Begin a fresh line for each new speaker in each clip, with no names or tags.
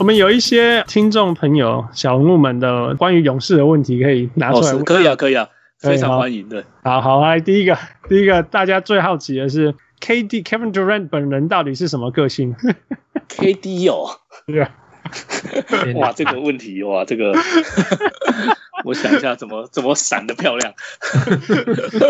我们有一些听众朋友、小人物们的关于勇士的问题，可以拿出来问。
可以啊，可以啊，非常欢迎。的，
好好来，第一个，第一个，大家最好奇的是，KD Kevin Durant 本人到底是什么个性
？KD 哦，
对啊，
哇，这个问题哇，这个，我想一下怎么怎么闪的漂亮。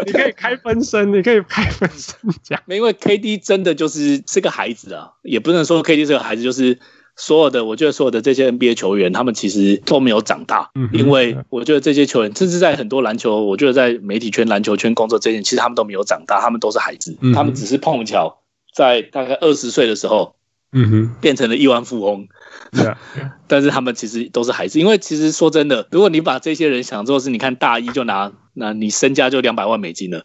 你可以开分身，你可以开分身讲。
因为 KD 真的就是是个孩子啊，也不能说 KD 是个孩子，就是。所有的，我觉得所有的这些 NBA 球员，他们其实都没有长大，因为我觉得这些球员，甚至在很多篮球，我觉得在媒体圈、篮球圈工作这些，其实他们都没有长大，他们都是孩子，他们只是碰巧在大概二十岁的时候，嗯哼，变成了亿万富翁，但是他们其实都是孩子，因为其实说真的，如果你把这些人想做是，你看大一就拿，那你身家就两百万美金了，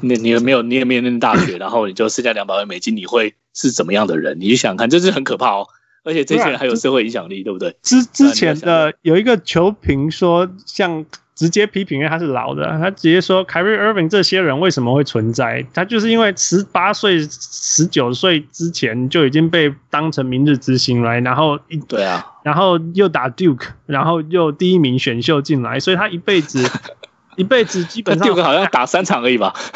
你你没有，你也没有念大学，然后你就身家两百万美金，你会是怎么样的人？你就想看，这是很可怕哦。而且这些人还有社会影响力，对，不对？
之之前的有一个球评说，像直接批评，因为他是老的，他直接说凯瑞·厄文这些人为什么会存在？他就是因为十八岁、十九岁之前就已经被当成明日之星来，然后一
对啊，
然后又打 Duke，然后又第一名选秀进来，所以他一辈子。一辈子基本上，
他 Duke 好像打三场而已吧？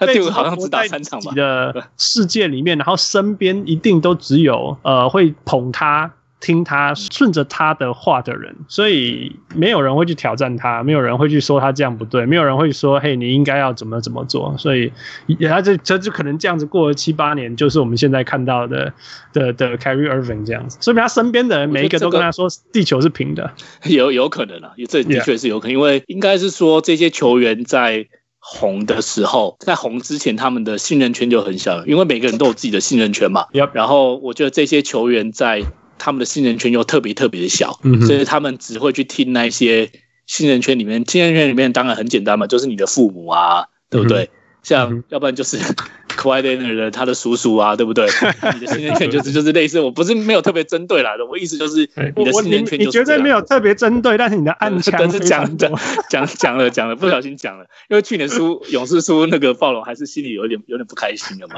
他 Duke 好像只打三场吧？的世界里面，然后身边一定都只有呃会捧他。听他顺着他的话的人，所以没有人会去挑战他，没有人会去说他这样不对，没有人会说嘿，你应该要怎么怎么做。所以他就他就可能这样子过了七八年，就是我们现在看到的的的 Carrie Irving 这样子。说明他身边的人每一个都跟他说地球是平的，
有有可能啊，这的确是有可能，因为应该是说这些球员在红的时候，在红之前，他们的信任圈就很小，因为每个人都有自己的信任圈嘛。然后我觉得这些球员在他们的信任圈又特别特别的小，所以他们只会去听那些信任圈里面。信任圈里面当然很简单嘛，就是你的父母啊，对不对？像要不然就是 Kawhi Leonard 的他的叔叔啊，对不对？你的信任圈就是就是类似，我不是没有特别针对来的，我意思就是 你的信任圈。
你绝对没有特别针对，但是你的暗枪
是讲讲讲讲了讲了，不小心讲了，因为去年输勇士输那个暴龙，还是心里有点有点不开心的嘛。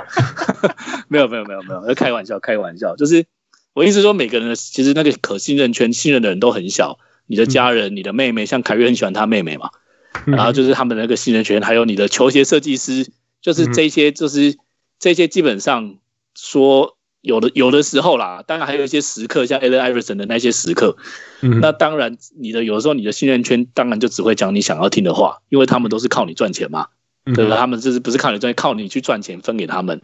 没有没有没有没有，开玩笑开玩笑，就是。我意思说，每个人的其实那个可信任圈，信任的人都很小。你的家人、你的妹妹，像凯瑞很喜欢他妹妹嘛，然后就是他们那个信任圈，还有你的球鞋设计师，就是这些，就是这些基本上说有的有的时候啦，当然还有一些时刻，像 Allen Iverson 的那些时刻，那当然你的有的时候你的信任圈当然就只会讲你想要听的话，因为他们都是靠你赚钱嘛，对吧？他们就是不是靠你赚钱，靠你去赚钱分给他们。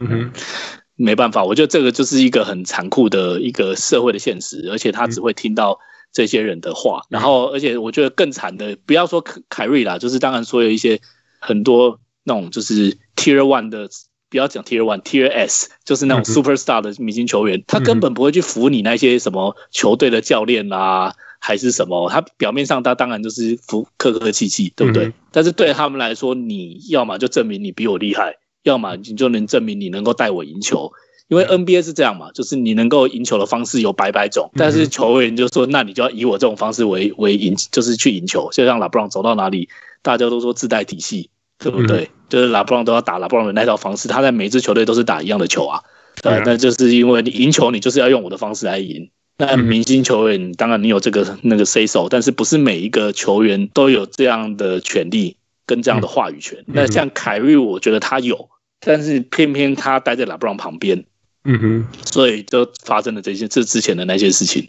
没办法，我觉得这个就是一个很残酷的一个社会的现实，而且他只会听到这些人的话，然后而且我觉得更惨的，不要说凯瑞啦，就是当然说有一些很多那种就是 Tier One 的，不要讲 Tier One，Tier S，就是那种 Superstar 的明星球员，他根本不会去服你那些什么球队的教练啊，还是什么，他表面上他当然就是服客客气气，对不对？但是对他们来说，你要么就证明你比我厉害。要么你就能证明你能够带我赢球，因为 NBA 是这样嘛，就是你能够赢球的方式有百百种，但是球员就说，那你就要以我这种方式为为赢，就是去赢球。就像拉布朗走到哪里，大家都说自带体系，对不对？就是拉布朗都要打拉布朗的那套方式，他在每支球队都是打一样的球啊。对，那就是因为你赢球，你就是要用我的方式来赢。那明星球员当然你有这个那个 say so，但是不是每一个球员都有这样的权利。跟这样的话语权，嗯、那像凯瑞，我觉得他有，但是偏偏他待在拉布朗旁边，嗯哼，所以就发生了这些这之前的那些事情。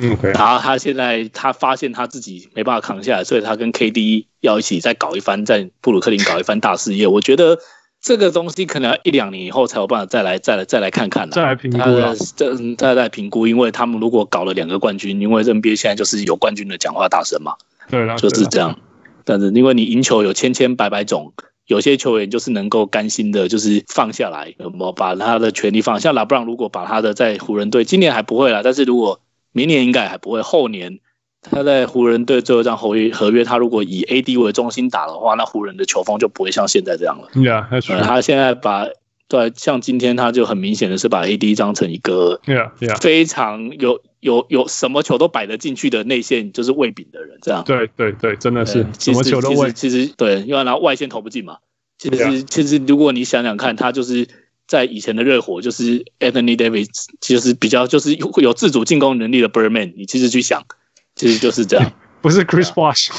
嗯，okay. 然后他现在他发现他自己没办法扛下来，所以他跟 KD 要一起再搞一番，在布鲁克林搞一番大事业。我觉得这个东西可能要一两年以后才有办法再来再来再来看看了，
再来评估，
这再来评估，因为他们如果搞了两个冠军，因为 NBA 现在就是有冠军的讲话大神嘛，对了，就是这样。但是因为你赢球有千千百百种，有些球员就是能够甘心的，就是放下来，有没有把他的权利放下？像拉布朗如果把他的在湖人队，今年还不会啦，但是如果明年应该还不会，后年他在湖人队最后一张合约合约，他如果以 AD 为中心打的话，那湖人的球风就不会像现在这样了。
Yeah, right.
他现在把对，像今天他就很明显的是把 AD 当成一个非常有。有有什么球都摆得进去的内线就是喂饼的人，这样。
对对对，真的是什么球都喂。
其实对，因为他外线投不进嘛。其实其实如果你想想看，他就是在以前的热火就是 Anthony Davis，其实比较就是有有自主进攻能力的 Birdman，你其实去想，其实就是这样，
不是 Chris Bosh。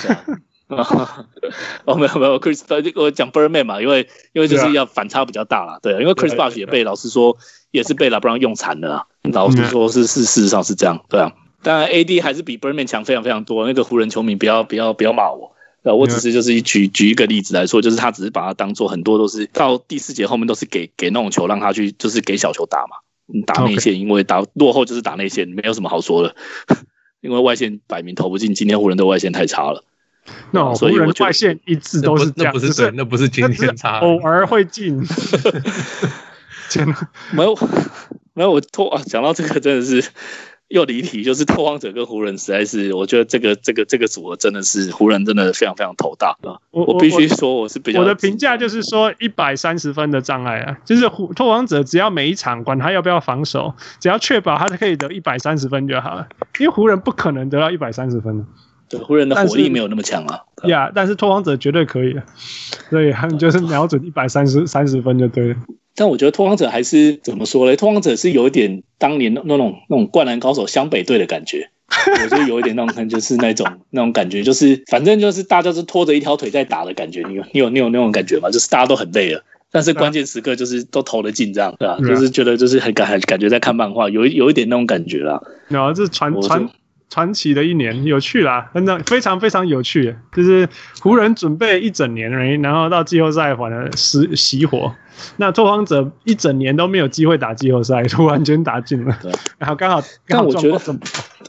哦，没有没有，Chris，我讲 Birdman 嘛，因为因为就是要反差比较大啦，对，因为 Chris Bosh 也被老师说也是被 LeBron 用惨了啊，老实说是是事实上是这样，对啊，当然 AD 还是比 Birdman 强非常非常多，那个湖人球迷不要不要不要骂我。呃，我只是就是举举一个例子来说，就是他只是把它当做很多都是到第四节后面都是给给那种球让他去，就是给小球打嘛，打内线，因为打落后就是打内线，没有什么好说的，因为外线摆明投不进，今天湖人的外线太差了。
那湖人外线一直都是这样，
那不是对，那不是今天差，
偶尔会进。
真的没有 没有我脱啊，讲到这个真的是。又离题，就是拓荒者跟湖人实在是，我觉得这个这个这个组合真的是湖人真的非常非常头大啊！我我必须说我是比较
我的评价就是说一百三十分的障碍啊，就是湖拓荒者只要每一场管他要不要防守，只要确保他可以得一百三十分就好了，因为湖人不可能得到一百三十分的，
对，湖人的火力没有那么强啊，
呀，但是拓荒者绝对可以，所以他们就是瞄准一百三十三十分就对了。
但我觉得拓荒者还是怎么说嘞？拓荒者是有一点当年那种那种灌篮高手湘北队的感觉，我觉得有一点那种，就是那种那种感觉，就是反正就是大家是拖着一条腿在打的感觉。你有你有你有那种感觉吗？就是大家都很累了，但是关键时刻就是都投了进，这样对吧？就是觉得就是很感很感觉在看漫画，有有一点那种感觉啦。
然后这传传。传奇的一年，有趣啦，真的非常非常有趣。就是湖人准备一整年，然后到季后赛反而熄熄火。那拓荒者一整年都没有机会打季后赛，突然间打进了。然后刚好，
但我觉得，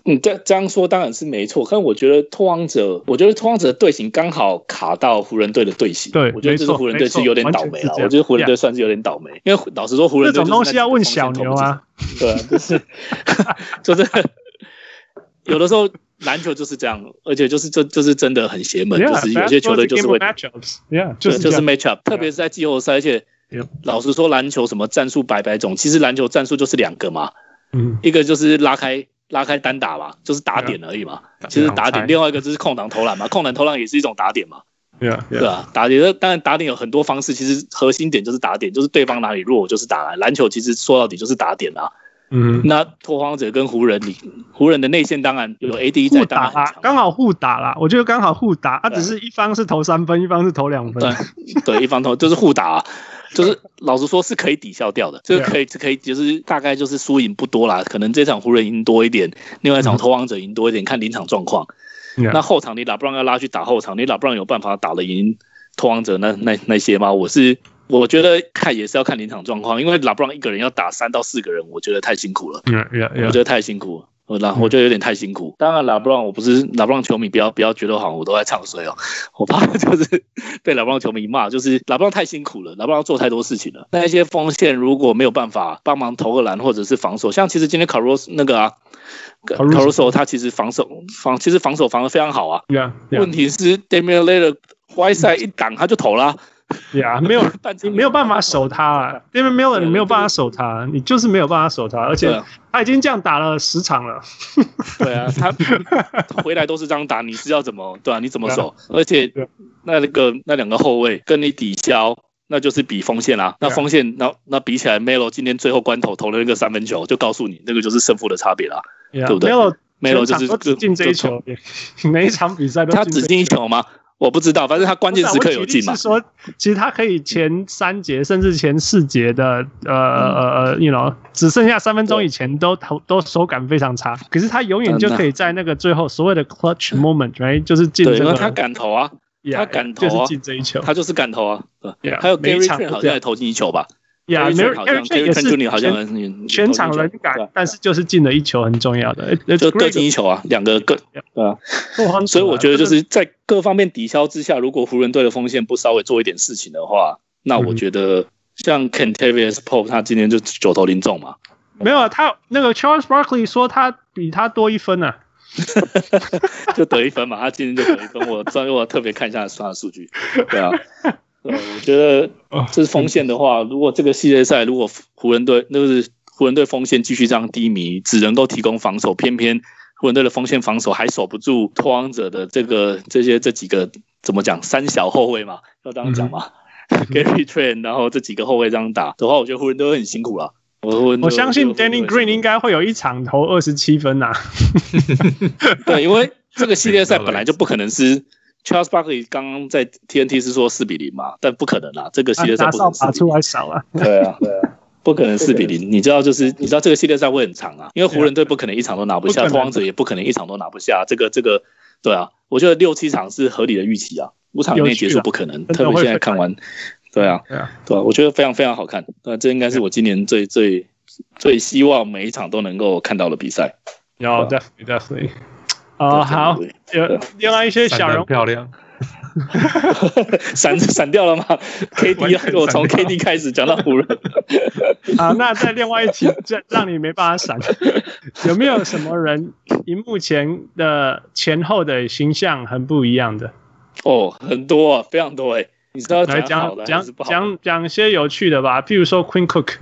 嗯，这这样说当然是没错。但我觉得拓荒者，我觉得拓荒者的队形刚好卡到湖人队的队形。
对，
我觉得这是湖人队是有点倒霉了。我觉得湖人队算是有点倒霉，因为老实说，湖人队
这种东西要问小牛啊。
对啊，就是就是。有的时候篮球就是这样，而且就是这就是真的很邪门就是有些球队就是会
，yeah,
就是就是 match up，特别是在季后赛，而且老实说，篮球什么战术百百种，其实篮球战术就是两个嘛，嗯，一个就是拉开拉开单打嘛，就是打点而已嘛。其实打点，另外一个就是空档投篮嘛，空档投篮也是一种打点嘛
，yeah, yeah.
对吧？打点，当然打点有很多方式，其实核心点就是打点，就是对方哪里弱就是打篮，篮球其实说到底就是打点啊。嗯，那拓荒者跟湖人里，湖人的内线当然有 AD 在打啦，
刚好互打啦。我觉得刚好互打，他只是一方是投三分，一方是投两分。
对，对，一方投就是互打啊，就是老实说是可以抵消掉的，这个可以，可以，就是大概就是输赢不多啦，可能这场湖人赢多一点，另外一场拓荒者赢多一点，看临场状况。那后场你 LeBron 要拉去打后场，你 LeBron 有办法打得赢拓荒者那那那些吗？我是。我觉得看也是要看临场状况，因为拉布朗一个人要打三到四个人，我觉得太辛苦了。
Yeah, yeah, yeah.
我觉得太辛苦了。我我觉得有点太辛苦。当然，拉布朗我不是拉布朗球迷，不要不要觉得好像我都在唱衰哦。我怕就是被拉布朗球迷骂，就是拉布朗太辛苦了，拉布朗做太多事情了。那一些锋线如果没有办法帮忙投个篮或者是防守，像其实今天卡罗斯那个啊，卡罗斯他其实防守防其实防守防的非常好啊。
Yeah, yeah.
问题是 Damian Lillard 外赛一挡他就投了。
呀，没有，你没有办法守他啊，因为没有人，你没有办法守他，你就是没有办法守他，而且他已经这样打了十场了。
对啊，他回来都是这样打，你是要怎么对啊？你怎么守？而且那那个那两个后卫跟你抵消，那就是比锋线啊。那锋线那那比起来，Melo 今天最后关头投了那个三分球，就告诉你那个就是胜负的差别啦，对不对？Melo 就是只进这一球，
每一场比赛都
他只进一球吗？我不知道，反正他关键时刻有进嘛。
是说，其实他可以前三节甚至前四节的呃呃呃，you know，只剩下三分钟以前都投都手感非常差。可是他永远就可以在那个最后所谓的 clutch moment，right，就是进这个。
对，他敢投啊，他敢投啊，
进这一球，
他就是敢投啊。对，还有 Gary Trent 好像也投进一球吧。
呀，没有 Trent 也是全场人感，但是就是进了一球很重要的，
就各进一球啊，两个各对啊。所以我觉得就是在各方面抵消之下，如果湖人队的锋线不稍微做一点事情的话，那我觉得像 Kentavious Pope 他今天就九投零中嘛。
没有啊，他那个 Charles Barkley 说他比他多一分呢，
就得一分嘛，他今天就得一分。我专我特别看一下他的数据，对啊。对，我觉得这是锋线的话，如果这个系列赛如果湖人队那个是湖人队锋线继续这样低迷，只能够提供防守，偏偏湖人队的锋线防守还守不住拓荒者的这个这些这几个怎么讲三小后卫嘛，要这样讲嘛？Gary Train，然后这几个后卫这样打的话，我觉得湖人都会很辛苦了。我
我相信 Danny Green 应该会有一场投二十七分呐、啊。
对，因为这个系列赛本来就不可能是 Charles Barkley 刚刚在 TNT 是说四比零嘛，但不可能啦，这个系列赛不可能打
出来少啊。
对啊，对啊，不可能四比零。你知道，就是你知道这个系列赛会很长啊，因为湖人队不可能一场都拿不下，拓荒者也不可能一场都拿不下。这个这个，对啊，我觉得六七场是合理的预期啊，五场内结束不可能，特别现在看完。对啊，对啊，对啊，我觉得非常非常好看。那，这应该是我今年最最最希望每一场都能够看到的比赛。
有，definitely definitely。哦，好，有另外一些小人
漂亮，
闪闪掉了吗？KD，我从 KD 开始讲到湖人。
好，那在另外一题，这让你没办法闪。有没有什么人，荧幕前的前后的形象很不一样的？
哦，很多啊，非常多哎。你知道
讲讲讲讲讲些有趣的吧，譬如说 Queen Cook。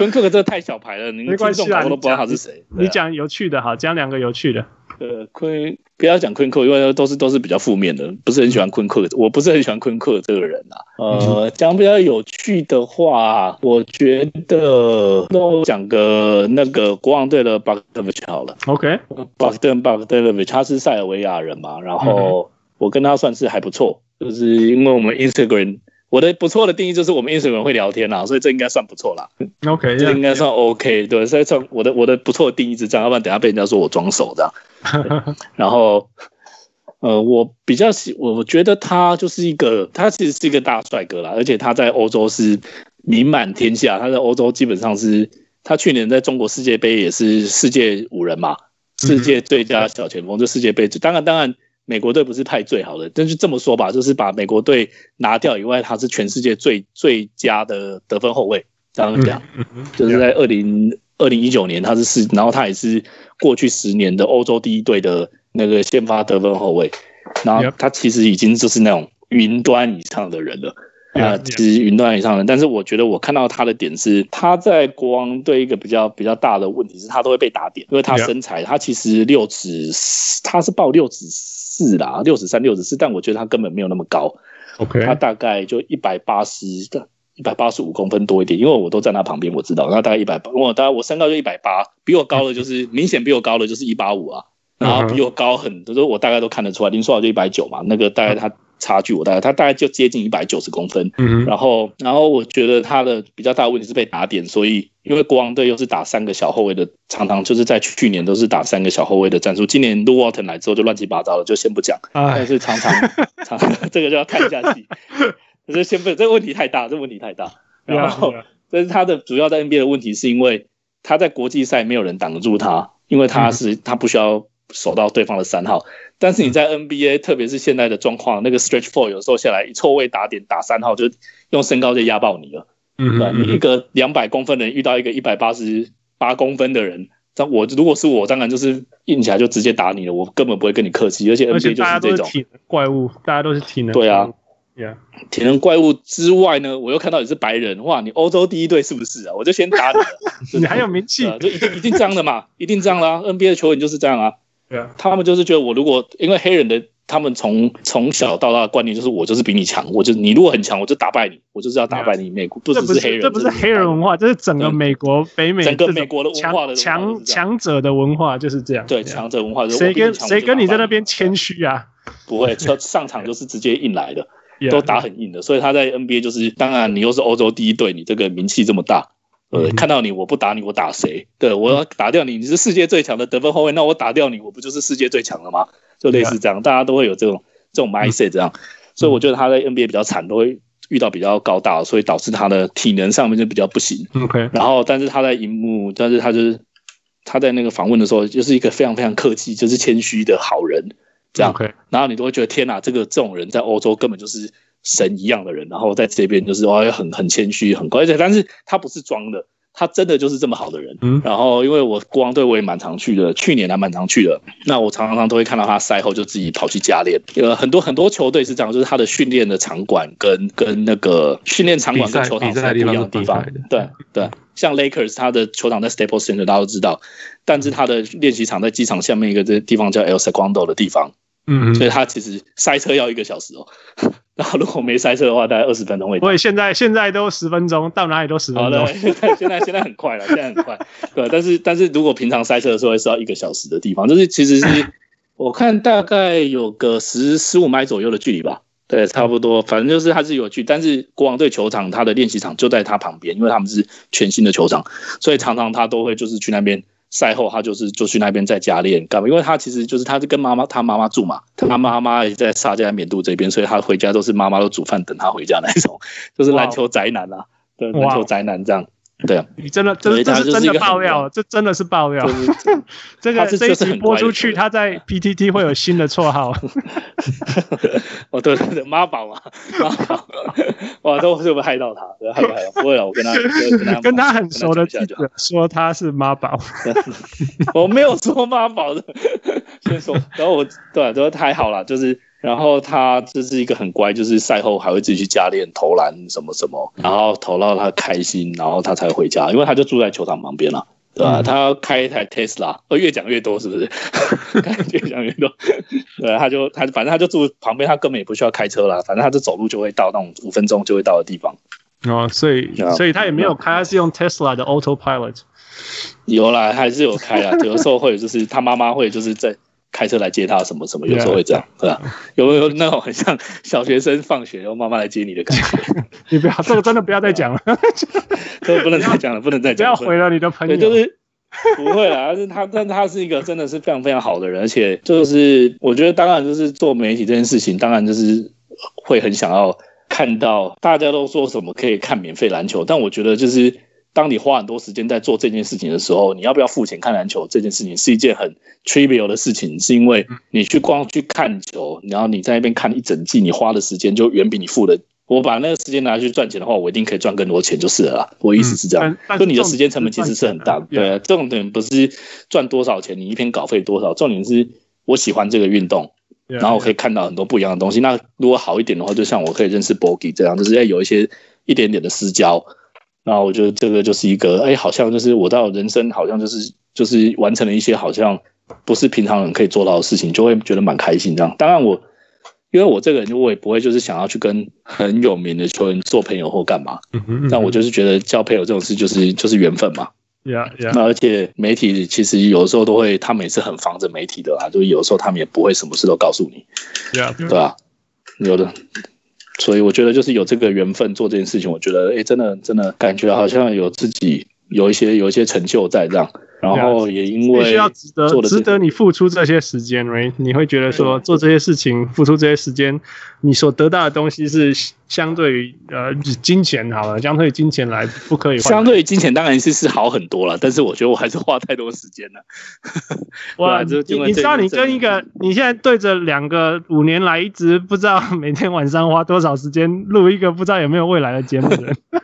Quinn Cook 这太小牌了，你没关系啊我都不知道他是谁。
你讲有趣的，好，讲两个有趣的。
呃，Quinn 不要讲 Quinn Cook，因为都是都是比较负面的，不是很喜欢 Quinn Cook。我不是很喜欢 Quinn Cook 这个人啊。呃，讲比较有趣的话，我觉得那我讲个那个国王队的 Bogdanovic 好了。
OK，Bogdan
Bogdanovic 他是塞尔维亚人嘛，然后。我跟他算是还不错，就是因为我们 Instagram，我的不错的定义就是我们 Instagram 会聊天啦，所以这应该算不错啦。
OK，
这应该算 OK，对，所以算我的我的不错的定义是这样，要不然等下被人家说我装熟这样。然后，呃，我比较喜，我觉得他就是一个，他其实是一个大帅哥啦，而且他在欧洲是名满天下，他在欧洲基本上是，他去年在中国世界杯也是世界五人嘛，世界最佳小前锋，就世界杯，当然当然。美国队不是派最好的，但是这么说吧，就是把美国队拿掉以外，他是全世界最最佳的得分后卫。这样讲，就是在二零二零一九年他是四，然后他也是过去十年的欧洲第一队的那个先发得分后卫。然后他其实已经就是那种云端以上的人了啊，其实云端以上的人。但是我觉得我看到他的点是，他在国王队一个比较比较大的问题是，他都会被打点，因为他身材，他其实六尺，他是报六尺。四啦，六十三、六十四，但我觉得他根本没有那么高。
OK，
他大概就一百八十的，一百八十五公分多一点，因为我都在他旁边，我知道。那大概一百八，我大概我身高就一百八，比我高的就是 明显比我高的就是一八五啊，然后比我高很多，我大概都看得出来。林书豪就一百九嘛，那个大概他。差距我大概他大概就接近一百九十公分，嗯，然后然后我觉得他的比较大的问题是被打点，所以因为国王队又是打三个小后卫的，常常就是在去年都是打三个小后卫的战术，今年 Luke Walton 来之后就乱七八糟了，就先不讲，但是常 常常这个就要看下去，可是先不这个问题太大，这个问题太大，然后但是他的主要在 NBA 的问题是因为他在国际赛没有人挡得住他，因为他是他不需要守到对方的三号。但是你在 NBA，特别是现在的状况，那个 stretch four 有时候下来一错位打点打三号，就用身高就压爆你了。嗯，对，你一个两百公分的人遇到一个一百八十八公分的人，这我如果是我，当然就是硬起来就直接打你了，我根本不会跟你客气。而且 NBA 就是这种
体能怪物，大家都是体能。
对啊，Yeah，体能怪物之外呢，我又看到你是白人，哇，你欧洲第一队是不是啊？我就先打你了。
你还有名气，
就一定一定这样的嘛，一定这样啦。NBA 的球员就是这样啊。
对啊，
他们就是觉得我如果因为黑人的，他们从从小到大的观念就是我就是比你强，我就你如果很强，我就打败你，我就是要打败你。美国不只是黑人，
这不是黑人文化，这是整个美国北美
整个美国的文化的
强强者的文化就是这样。
对，强者文化
就，谁跟谁跟你在那边谦虚啊？
不会，上上场就是直接硬来的，都打很硬的。所以他在 NBA 就是，当然你又是欧洲第一队，你这个名气这么大。呃，看到你我不打你，我打谁？对，我要打掉你，你是世界最强的得分后卫，那我打掉你，我不就是世界最强了吗？就类似这样，大家都会有这种这种 mindset 这样，所以我觉得他在 NBA 比较惨，都会遇到比较高大，所以导致他的体能上面就比较不行。
OK，
然后但是他在荧幕，但是他就是他在那个访问的时候，就是一个非常非常客气，就是谦虚的好人这样。
OK，
然后你都会觉得天哪，这个这种人在欧洲根本就是。神一样的人，然后在这边就是哇，很很谦虚，很乖，而且但是他不是装的，他真的就是这么好的人。嗯，然后因为我国王队我也蛮常去的，去年还蛮常去的。那我常常都会看到他赛后就自己跑去加练。呃，很多很多球队是这样，就是他的训练的场馆跟跟那个训练场馆跟球场是不一样的地方。对对，像 Lakers 他的球场在 Staples Center，大家都知道，但是他的练习场在机场下面一个这地方叫 El Segundo 的地方。嗯，所以他其实塞车要一个小时哦。然后如果没塞车的话，大概二十分钟会到。
所以现在现在都十分钟，到哪里都十分钟。
好的，现在现在很快了，现在很快。对，但是但是如果平常塞车的时候，会是要一个小时的地方，就是其实是我看大概有个十十五迈左右的距离吧。对，差不多，反正就是它是有距，但是国王队球场它的练习场就在它旁边，因为他们是全新的球场，所以常常他都会就是去那边。赛后他就是就去那边在家练干嘛？因为他其实就是他是跟妈妈他妈妈住嘛，他妈妈也在沙加缅度这边，所以他回家都是妈妈都煮饭等他回家那种，就是篮球宅男啊，对，篮球宅男这样。对啊，
你真的，这是真的爆料，这真的是爆料。这个这一集播出去，他在 PTT 会有新的绰号。
哦，对对对，妈宝嘛，妈宝，哇，都是不是害到他？害不害到？不会了，我跟他
跟他很熟的记者说他是妈宝，
我没有说妈宝的，先说，然后我对，都太好了，就是。然后他就是一个很乖，就是赛后还会自己去加练投篮什么什么，然后投到他开心，然后他才回家，因为他就住在球场旁边了，对吧？嗯、他要开一台 Tesla，哦，越讲越多是不是？越讲越多，对，他就他反正他就住旁边，他根本也不需要开车啦，反正他就走路就会到那种五分钟就会到的地方。
哦，所以所以他也没有开，他是用 Tesla 的 Autopilot。
有啦，还是有开啊，有时候会就是他妈妈会就是在。开车来接他什么什么，有时候会这样，对吧？有没有那种很像小学生放学然后妈妈来接你的感觉？
你不要，这个真的不要再讲了，
这个不能再讲了，不能再讲，
不要毁了你的朋友。
就是不会啦，但是他，但他是一个真的是非常非常好的人，而且就是我觉得，当然就是做媒体这件事情，当然就是会很想要看到大家都说什么可以看免费篮球，但我觉得就是。当你花很多时间在做这件事情的时候，你要不要付钱看篮球？这件事情是一件很 trivial 的事情，是因为你去光去看球，然后你在那边看一整季，你花的时间就远比你付的。我把那个时间拿去赚钱的话，我一定可以赚更多钱就是了啦。我意思是这样，就你的时间成本其实是很大的。对，重点不是赚多少钱，你一篇稿费多少，重点是我喜欢这个运动，然后我可以看到很多不一样的东西。那如果好一点的话，就像我可以认识 Bogi 这样，就是要有一些一点点的私交。那我觉得这个就是一个，哎，好像就是我到人生好像就是就是完成了一些好像不是平常人可以做到的事情，就会觉得蛮开心这样。当然我，因为我这个人，我也不会就是想要去跟很有名的球员做朋友或干嘛。但我就是觉得交朋友这种事就是就是缘分嘛。
Yeah, yeah.
那而且媒体其实有时候都会，他们也是很防着媒体的啦，就是有时候他们也不会什么事都告诉你。
Yeah,
对吧？有的。所以我觉得就是有这个缘分做这件事情，我觉得哎，真的真的感觉好像有自己有一些有一些成就在这样。然后也因为
需要值得值得你付出这些时间，right？你会觉得说做这些事情付出这些时间，你所得到的东西是相对于呃金钱好了，相对于金钱来不可以换。
相对于金钱当然是是好很多了，但是我觉得我还是花太多时间了。
哇，你你知道你跟一个你现在对着两个五年来一直不知道每天晚上花多少时间录一个不知道有没有未来的节目的人。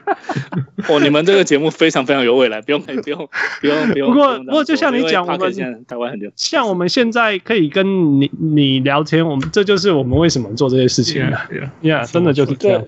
哦，你们这个节目非常非常有未来，不用不用不用不用。不用 不
过，就像你讲，我们
台湾很久，
像我们现在可以跟你你聊天，我们这就是我们为什么做这些事情。Yeah，真的就是这样。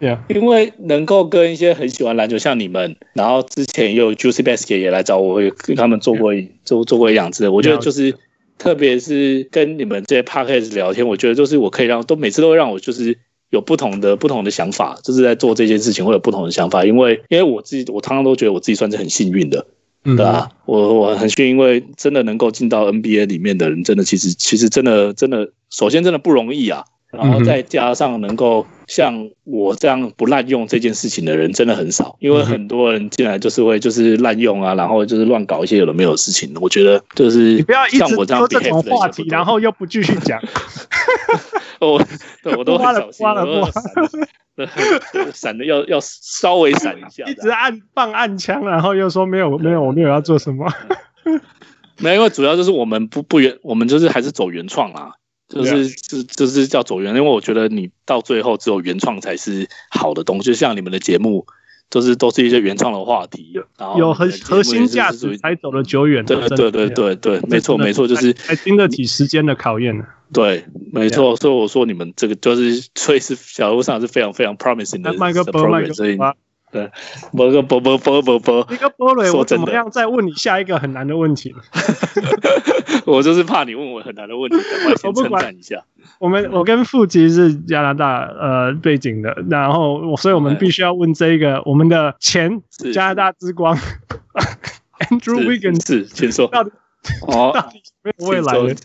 Yeah，
因为能够跟一些很喜欢篮球，像你们，然后之前也有 Juicy Basket 也来找我，会跟他们做过做做过一两次。我觉得就是，特别是跟你们这些 Podcast 聊天，我觉得就是我可以让都每次都会让我就是有不同的不同的想法，就是在做这件事情会有不同的想法。因为因为我自己，我常常都觉得我自己算是很幸运的。对啊，我我很幸运，因为真的能够进到 NBA 里面的人，真的其实其实真的真的，首先真的不容易啊，然后再加上能够像我这样不滥用这件事情的人，真的很少，因为很多人进来就是会就是滥用啊，然后就是乱搞一些有的没有的事情。我觉得就是
你不要一直说这种话题，然后又不继续讲。
我 对我都很小心，闪的要要稍微闪一下，
一直按放暗枪，然后又说没有没有我没有要做什么，
没有，因为主要就是我们不不原，我们就是还是走原创啊，就是就就是叫走原，因为我觉得你到最后只有原创才是好的东西，就像你们的节目，就是都是一些原创的话题，然后
有核核心价值才走得久远，
对对对对对，没错没错，就是
还经得起时间的考验呢。
对，没错，所以我说你们这个就是，所以是小路上是非常非常 promising 的所以对，波个波波波波波，
一个波雷，我怎么样再问你下一个很难的问题？
我就是怕你问我很难的问题，赶快先称赞一下。
我们我跟富吉是加拿大呃背景的，然后我所以我们必须要问这一个我们的前加拿大之光 Andrew Wiggins
是，请说
到底哦，到底没有未来的？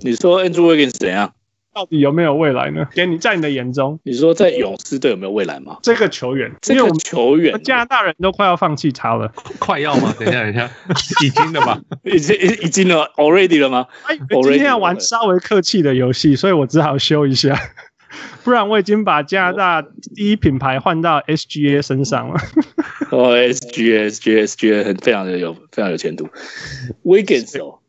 你说 Andrew Wiggins 怎样？
到底有没有未来呢？给你在你的眼中，
你说在勇士队有没有未来吗？
这个球员，
这个球员，
加拿大人都快要放弃他了，
快要吗？等一下，等一下，已经了吗？
已经已已经了，already 了吗？
我今天要玩稍微客气的游戏，所以我只好修一下，不然我已经把加拿大第一品牌换到 SGA 身上了。
哦，SGA，SGA，SGA 很非常的有非常有前途。Wiggins 哦，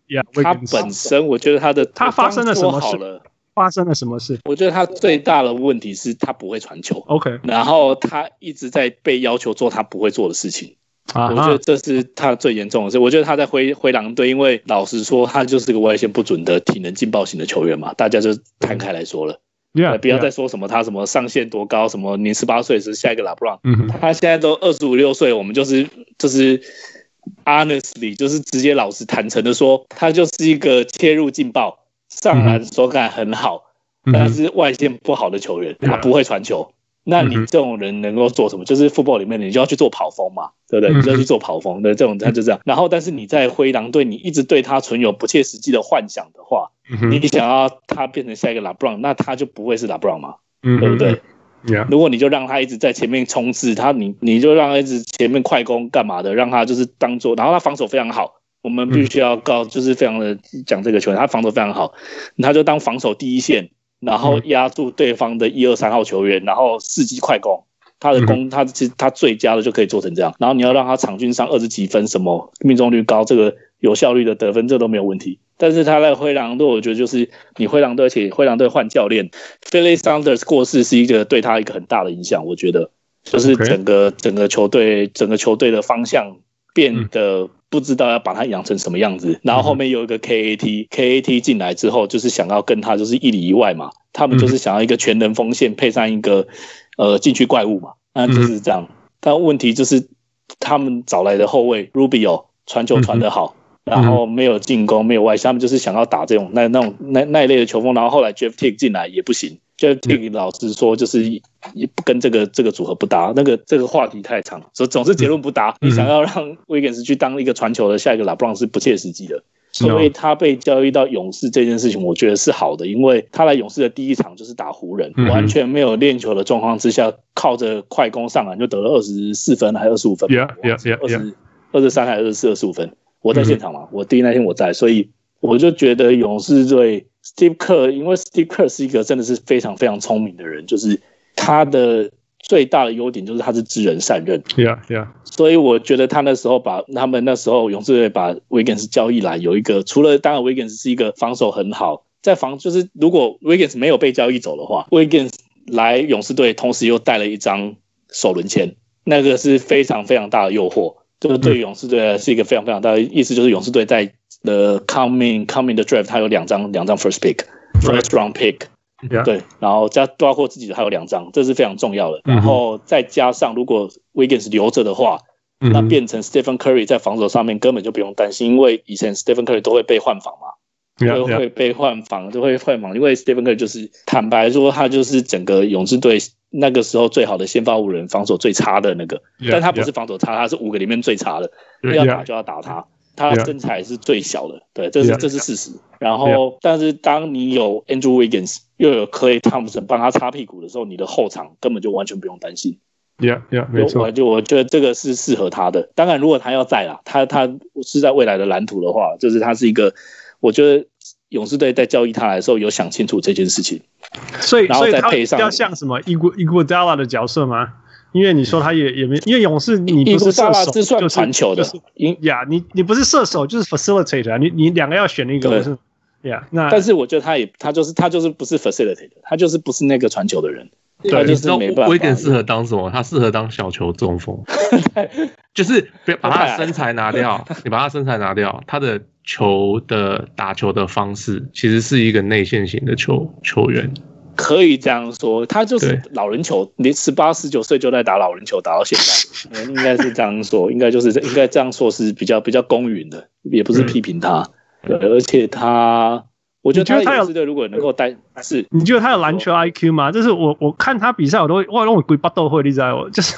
他本身我觉得他的
他发生了什么事？发生了什么事？
我觉得他最大的问题是他不会传球。
OK，
然后他一直在被要求做他不会做的事情。
啊，
我觉得这是他最严重的事。我觉得他在灰灰狼队，因为老实说，他就是个外线不准的体能劲爆型的球员嘛，大家就摊开来说了。
Yeah,
不要再说什么他什么上限多高，什么你十八岁是下一个拉布朗。
嗯，
他现在都二十五六岁，我们就是就是 honestly 就是直接老实坦诚的说，他就是一个切入劲爆。上篮手感很好，嗯、但是外线不好的球员，嗯、他不会传球。嗯、那你这种人能够做什么？就是 football 里面，你就要去做跑锋嘛，对不对？嗯、你就要去做跑锋的这种，他就这样。然后，但是你在灰狼队，你一直对他存有不切实际的幻想的话，嗯、你想要他变成下一个 LeBron，那他就不会是 LeBron 对不对？
嗯、
如果你就让他一直在前面冲刺，他你你就让他一直前面快攻干嘛的，让他就是当做，然后他防守非常好。我们必须要告，就是非常的讲这个球员，他防守非常好，他就当防守第一线，然后压住对方的一二三号球员，然后伺机快攻，他的攻他其实他最佳的就可以做成这样，然后你要让他场均上二十几分，什么命中率高，这个有效率的得分，这都没有问题。但是他在灰狼队，我觉得就是你灰狼队，而且灰狼队换教练，Philly Saunders 过世是一个对他一个很大的影响，我觉得。就是整个整个球队整个球队的方向变得。不知道要把他养成什么样子，然后后面有一个 KAT，KAT 进来之后就是想要跟他就是一里一外嘛，他们就是想要一个全能锋线配上一个呃禁区怪物嘛，那就是这样。但问题就是他们找来的后卫 Rubio 传球传得好，然后没有进攻，没有外线，他们就是想要打这种那那种那那一类的球风，然后后来 Jeff Teague 进来也不行。就听老师说，就是也不跟这个这个组合不搭，那个这个话题太长，所以总是结论不搭。你想要让威根斯去当一个传球的下一个拉布朗是不切实际的，所以他被交易到勇士这件事情，我觉得是好的，因为他来勇士的第一场就是打湖人，完全没有练球的状况之下，靠着快攻上篮就得了二十四分还是二十五分
？Yeah, yeah, yeah,
二十二十三还是二十四二十五分？我在现场嘛，我第一那天我在，所以我就觉得勇士队。Steve Kerr，因为 Steve Kerr 是一个真的是非常非常聪明的人，就是他的最大的优点就是他是知人善任。
Yeah, yeah。
所以我觉得他那时候把他们那时候勇士队把 Wiggins 交易来，有一个除了当然 Wiggins 是一个防守很好，在防就是如果 Wiggins 没有被交易走的话，Wiggins 来勇士队，同时又带了一张首轮签，那个是非常非常大的诱惑，就是对勇士队是一个非常非常大的意思，就是勇士队在。的 coming coming 的 draft，他有两张两张 first pick，first round pick，Yeah. 对，然后加包括自己的还有两张，这是非常重要的。然后再加上如果 Wiggins 留着的话，那变成 Stephen Curry 在防守上面根本就不用担心，因为以前 Stephen Curry 都会被换防嘛，都会被换防，都会换防，因为 Stephen Curry 就是坦白说，他就是整个勇士队那个时候最好的先发五人，防守最差的那个，但他不是防守差，他是五个里面最差的，要打就要打他。他身材是最小的，对，这是这是事实。然后，但是当你有 Andrew Wiggins 又有 Klay Thompson 帮他擦屁股的时候，你的后场根本就完全不用担心。
Yeah, yeah，没错。
我就我觉得这个是适合他的。当然，如果他要在啦，他他是在未来的蓝图的话，就是他是一个，我觉得勇士队在交易他来的时候有想清楚这件事情。
所以，然后再配上要像什么 Iguodala 的角色吗？因为你说他也也没，因为勇士你不是射手，
是算传球的，
就是呀，你你不是射手就是 facilitator 啊，你你两个要选一个，对是呀，那
但是我觉得他也他就是他就是不是 facilitator，他就是不是那个传球的人，
对
他就是没办法。
威廉适合当什么？他适合当小球中锋，就是把他的身材拿掉，你把他身材拿掉，他的球的打球的方式其实是一个内线型的球球员。
可以这样说，他就是老人球，你十八十九岁就在打老人球，打到现在，应该是这样说，应该就是应该这样说是比较比较公允的，也不是批评他，对，而且他。我觉得他有，如果能够带，是
你觉得他有篮球 IQ 吗？就是我我看他比赛，我都会哇，让我鬼巴豆会，你知道我 就是，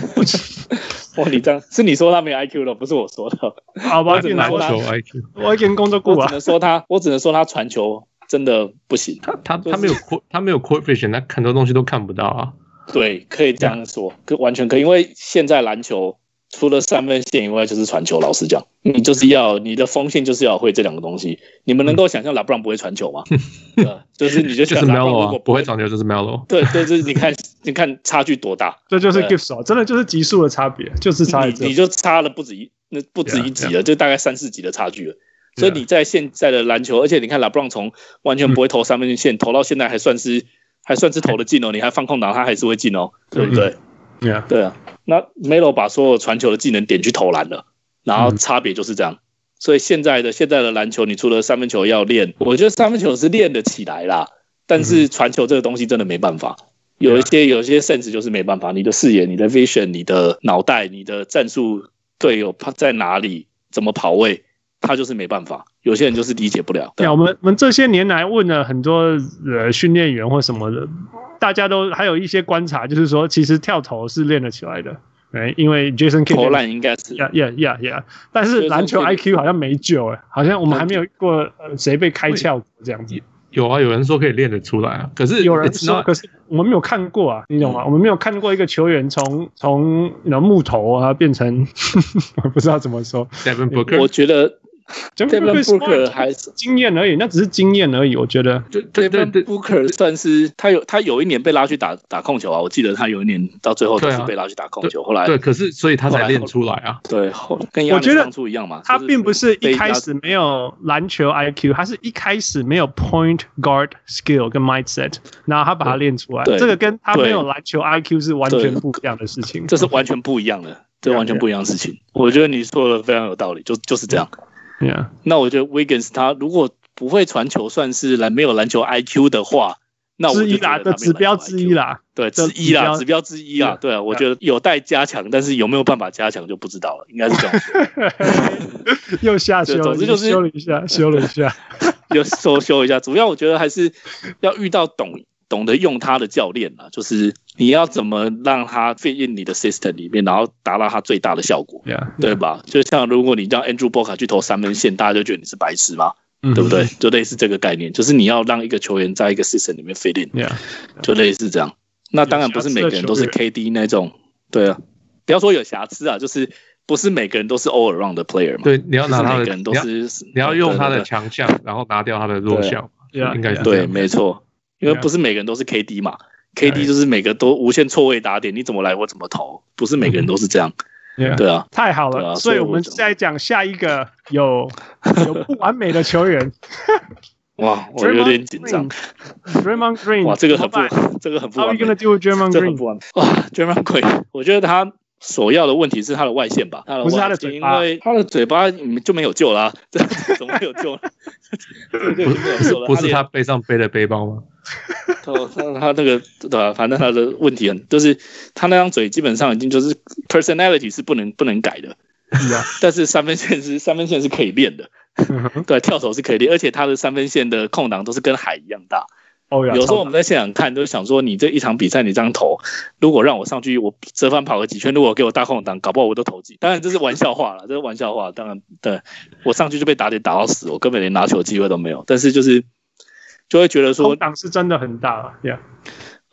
哇，你这样是你说他没有 IQ 了，不是我说的。
好吧，
篮球 IQ，
我已经工作过我。
只能说他，我只能说他传球真的不行。
他他他没有 他没有 coefficient，他很多东西都看不到啊。
对，可以这样说，可完全可以，因为现在篮球。除了三分线以外，就是传球。老实讲，你就是要你的锋线就是要会这两个东西。你们能够想象拉布朗不会传球吗？对，就是你就想
就是 Melo 不会传球就是 Melo。
对对，就是你看你看差距多大，
这就是 Gibbs 真的就是级数的差别，就是差
你你就差了不止一那不止一级了，就大概三四级的差距了。所以你在现在的篮球，而且你看拉布朗从完全不会投三分线，投到现在还算是还算是投的进哦，你还放空档，他还是会进哦，对不对？对啊。那 Melo 把所有传球的技能点去投篮了，然后差别就是这样。所以现在的现在的篮球，你除了三分球要练，我觉得三分球是练得起来啦，但是传球这个东西真的没办法，有一些有一些甚至就是没办法。你的视野、你的 vision、你的脑袋、你的战术队友他在哪里，怎么跑位，他就是没办法。有些人就是理解不了。
对啊，我们我们这些年来问了很多呃训练员或什么的。大家都还有一些观察，就是说，其实跳投是练得起来的，哎，因为 Jason Kidd
投篮应该是，
呀呀呀呀，但是篮球 IQ 好像没救哎，好像我们还没有过呃谁被开窍这样子。
有啊，有人说可以练得出来啊，可是
有人说，可是我们没有看过啊，你懂吗？我们没有看过一个球员从从那木头啊变成，我不知道怎么说。
我觉得。
Devin Booker 还是经验而已，那只是经验而已。我觉得，
对对对，Booker 算是他有他有一年被拉去打打控球啊。我记得他有一年到最后都是被拉去打控球，后来
对，可是所以他才练出来啊。
对，后跟亚当当初一样嘛。
他并不是一开始没有篮球 IQ，他是一开始没有 point guard skill 跟 mindset，然后他把它练出来。这个跟他没有篮球 IQ 是完全不一样的事情。
这是完全不一样的，这完全不一样的事情。我觉得你说的非常有道理，就就是这样。
Yeah.
那我觉得 Wiggins 他如果不会传球，算是篮没有篮球 IQ 的话，那我觉得
的指标之一啦，
对，之一啦，指标之一啊，对啊，我觉得有待加强，但是有没有办法加强就不知道了，应该是这样。
又下修，总之就是修了一下，修了一下，
又修修一下。主要我觉得还是要遇到懂懂得用他的教练啊，就是。你要怎么让他 fit in 你的 system 里面，然后达到他最大的效果，yeah, yeah. 对吧？就像如果你让 Andrew Bogut 去投三分线，大家就觉得你是白痴嘛，mm -hmm. 对不对？就类似这个概念，就是你要让一个球员在一个 system 里面 fit yeah. 就类似这样。那当然不是每个人都是 KD 那种，对啊，不要说有瑕疵啊，就是不是每个人都是 all around 的 player 嘛。
对，你要拿他的，
每个人都是
你要，你要用他的强项，然后拿掉他的弱项，应该是
对，没错，因为不是每个人都是 KD 嘛。KD 就是每个都无限错位打点，你怎么来我怎么投，不是每个人都是这样。Yeah, 对啊，
太好了，啊、所以我们再讲下一个有 有不完美的球员。
哇，我有点紧张。
Draymond Green，
哇，这个很不，这个很不完美。
How are you gonna do Draymond Green？
哇，Draymond Green，我觉得他。首要的问题是他的外线吧，他的外线，不是他的嘴巴，因为他的嘴巴就没有救了，啊，这怎么会有救了？
不是他背上背的背包吗？
哦，他他那个对吧？反正他的问题很，就是他那张嘴基本上已经就是 personality 是不能不能改的，但是三分线是三分线是可以练的，对，跳投是可以练，而且他的三分线的空档都是跟海一样大。有时候我们在现场看，都想说你这一场比赛你这样投，如果让我上去，我折返跑个几圈，如果给我大空档，搞不好我都投进。当然这是玩笑话了，这是玩笑话。当然，对我上去就被打点打到死，我根本连拿球机会都没有。但是就是就会觉得说，
档是真的很大，Yeah。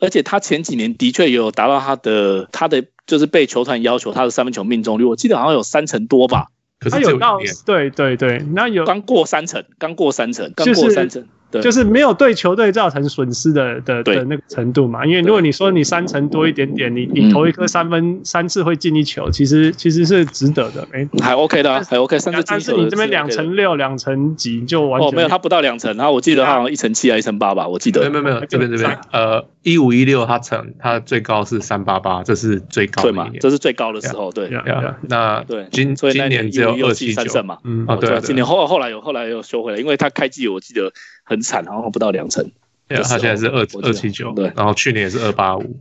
而且他前几年的确也有达到他的他的就是被球团要求他的三分球命中率，我记得好像有三成多吧。
可是有到
对对对，那有
刚过三成，刚过三成，刚过三成。
就是没有对球队造成损失的的的那个程度嘛，因为如果你说你三成多一点点，你你投一颗三分三次会进一球，其实其实是值得的，哎，
还 OK 的，还 OK，三次进球。
但是你这边两成六、两成几就完全
哦，没有，他不到两成，然后我记得他好像一成七还一成八吧，我记得。
没有没有，这边这边。呃一五一六他成他最高是三八八，这是最高的一年，
这是最高的时候，对。
那对今今年只有二七三胜
嘛，嗯，对，今年后后来有后来又收回来，因为他开季我记得。很惨，然后不到两成，
他现在是二二七九，对，然后去年也是二八五。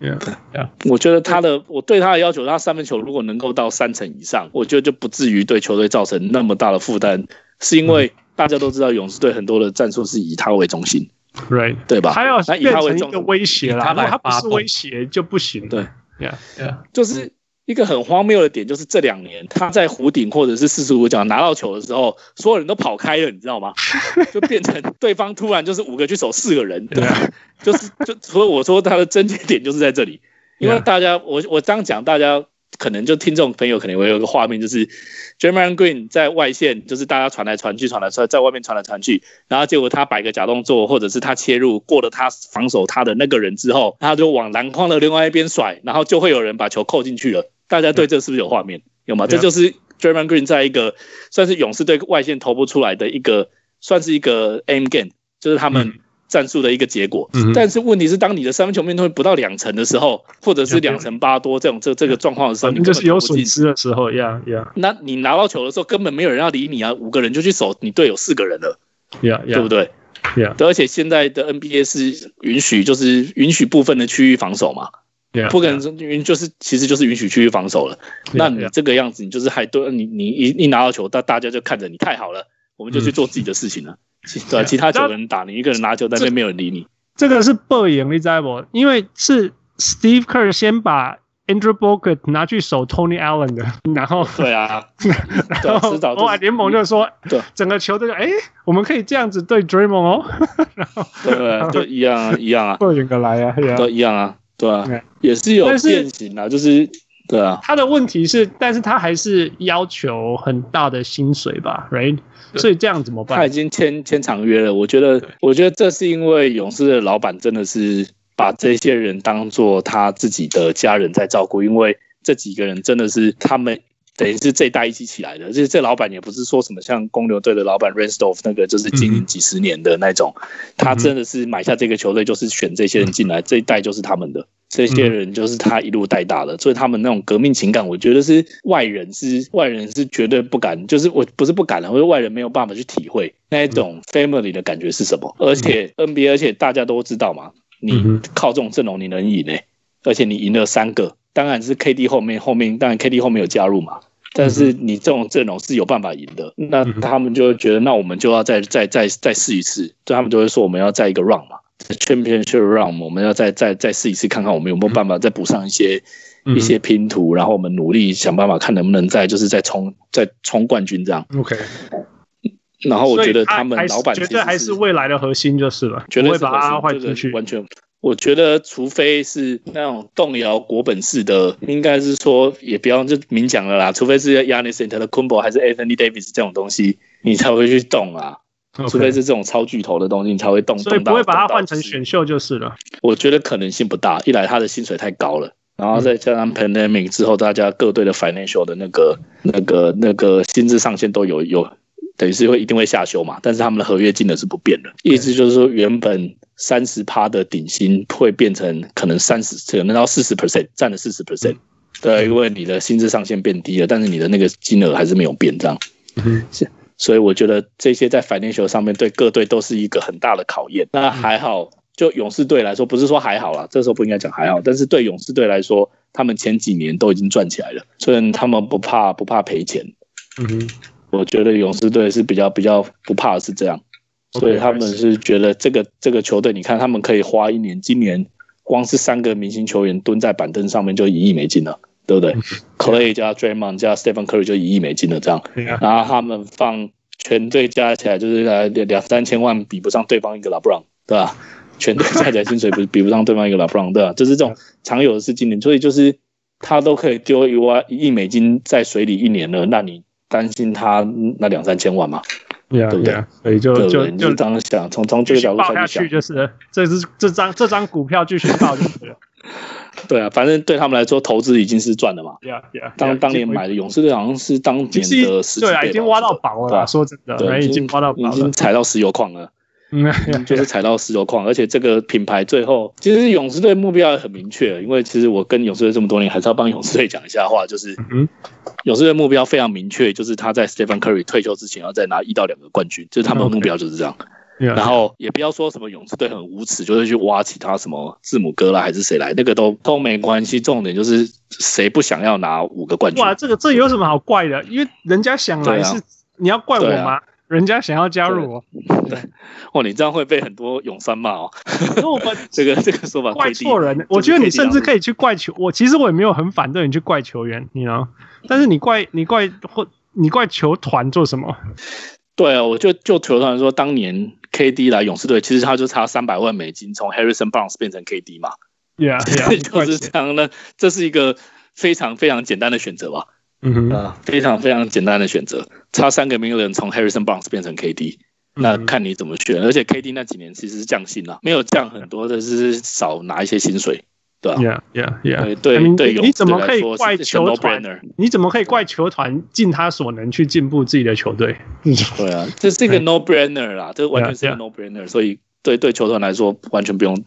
Yeah, yeah. 我觉得他的我对他的要求，他三分球如果能够到三成以上，我觉得就不至于对球队造成那么大的负担。是因为大家都知道勇士队很多的战术是以他为中心
，Right，
对吧？
他要以他为一个威胁了，他不是威胁就不行。
对，Yeah，Yeah，就是。一个很荒谬的点就是这两年他在弧顶或者是四十五角拿到球的时候，所有人都跑开了，你知道吗？就变成对方突然就是五个去守四个人，对，就是就所以我说他的症结点就是在这里，因为大家我我这样讲大家。可能就听众朋友可能会有一个画面，就是 Draymond Green 在外线，就是大家传来传去，传来传，在外面传来传去，然后结果他摆个假动作，或者是他切入过了他防守他的那个人之后，他就往篮筐的另外一边甩，然后就会有人把球扣进去了。大家对这是不是有画面？有吗？这就是 Draymond Green 在一个算是勇士队外线投不出来的一个，算是一个 aim game，就是他们。战术的一个结果，但是问题是，当你的三分球命中率不到两成的时候，或者是两成八多这种这这个状况的时候，你
就是有损失的时候，呀呀。
那你拿到球的时候，根本没有人要理你啊！五个人就去守，你队友四个人了，
呀呀，
对不对？
呀，
而且现在的 NBA 是允许，就是允许部分的区域防守嘛，不可能允就是其实就是允许区域防守了。那你这个样子，你就是还对，你你一一拿到球，大大家就看着你，太好了，我们就去做自己的事情了。对，其他九个人打你，一个人拿球，但是没有人理你。
这个是不赢，你知道不？因为是 Steve Kerr 先把 Andrew Bogut 拿去守 Tony Allen 的，然后
对啊，
然后后来联盟就说，对，整个球队就哎，我们可以这样子对 Draymond 哦，然后
对，就一样啊，一样啊，
不赢个来啊，
都一样啊，对啊，也是有变形啊，就是对啊。
他的问题是，但是他还是要求很大的薪水吧，Right？所以这样怎么办？
他已经签签长约了。我觉得，我觉得这是因为勇士的老板真的是把这些人当做他自己的家人在照顾，因为这几个人真的是他们等于是这一代一起起来的。这这老板也不是说什么像公牛队的老板 Reinsdorf 那个，就是经营几十年的那种，他真的是买下这个球队就是选这些人进来，这一代就是他们的。这些人就是他一路带大的，所以他们那种革命情感，我觉得是外人是外人是绝对不敢，就是我不是不敢了，或者外人没有办法去体会那一种 family 的感觉是什么。而且 NBA，而且大家都知道嘛，你靠这种阵容你能赢呢？而且你赢了三个，当然是 KD 后面后面，当然 KD 后面有加入嘛，但是你这种阵容是有办法赢的。那他们就会觉得，那我们就要再再再再试一次，所以他们就会说我们要再一个 round 嘛。Championship Run，我们要再再再试一次，看看我们有没有办法再补上一些、嗯、一些拼图，然后我们努力想办法看能不能再就是再冲再冲冠军这样。
OK。
然后我觉得他们老板
绝对还是未来的核心就是了，绝对会把它换出去。
完全，我觉得除非是那种动摇国本式的，应该是说也不要就明讲了啦。除非是 Giannis Antetokounmpo 还是 Anthony Davis 这种东西，你才会去动啊。除非是这种超巨头的东西，你才会动。
所以不会把它换成选秀就是了。
我觉得可能性不大。一来他的薪水太高了，然后再加上 pandemic 之后，大家各队的 financial 的那个、那个、那个薪资上限都有有，等于是会一定会下修嘛。但是他们的合约金额是不变的，意思就是说，原本三十趴的顶薪会变成可能三十，可能到四十 percent，占了四十 percent。对，因为你的薪资上限变低了，但是你的那个金额还是没有变，这样。嗯。所以我觉得这些在 financial 上面对各队都是一个很大的考验。那还好，就勇士队来说，不是说还好啦，这时候不应该讲还好。但是对勇士队来说，他们前几年都已经赚起来了，所以他们不怕不怕赔钱。嗯哼，我觉得勇士队是比较比较不怕的是这样，所以他们是觉得这个这个球队，你看他们可以花一年，今年光是三个明星球员蹲在板凳上面就一亿美金了。对不对？Clay 加 Draymond 加 Stephen Curry 就一亿美金了，这样。然后他们放全队加起来就是两两三千万，比不上对方一个 LeBron，对吧？全队加起来薪水不比不上对方一个 LeBron，对吧？就是这种常有的事情，所以就是他都可以丢一万一亿美金在水里一年了，那你担心他那两三千万吗？对不对？
所以就就就
这样想，从从这个角度
下去就是，这只这张这张股票继续爆就是了。
对啊，反正对他们来说，投资已经是赚了嘛。
对啊，对啊。
当当年买的勇士队好像是当年的十。
对啊，已经挖到宝了。说真的，已经挖到宝了，
已经踩到石油矿了。嗯，就是踩到石油矿，而且这个品牌最后其实勇士队目标也很明确，因为其实我跟勇士队这么多年，还是要帮勇士队讲一下话，就是勇士队目标非常明确，就是他在 Stephen Curry 退休之前要再拿一到两个冠军，就是他们的目标就是这样。然后也不要说什么勇士队很无耻，就是去挖其他什么字母哥啦，还是谁来，那个都都没关系。重点就是谁不想要拿五个冠军？
哇，这个这有什么好怪的？因为人家想来是，啊、你要怪我吗？啊、人家想要加入我。
对，哇，你这样会被很多勇士骂哦。我们 这个这个说法
怪错人。我觉得你甚至可以去怪球。我其实我也没有很反对你去怪球员，你呢？但是你怪你怪或你怪球团做什么？
对啊，我就就球团说，当年 KD 来勇士队，其实他就差三百万美金从 Harrison Barnes 变成 KD 嘛。
Yeah，, yeah
就是这样呢，这是一个非常非常简单的选择吧。嗯哼，啊，非常非常简单的选择，差三个 million 从 Harrison Barnes 变成 KD，那看你怎么选。而且 KD 那几年其实是降薪了，没有降很多的，是少拿一些薪水。对
吧，Yeah，Yeah，Yeah，
对对，
你怎么可以怪球团？你怎么可以怪球团尽他所能去进步自己的球队？
对啊，这是一个 No Brainer 啦，这完全是一个 No Brainer，所以对对球团来说完全不用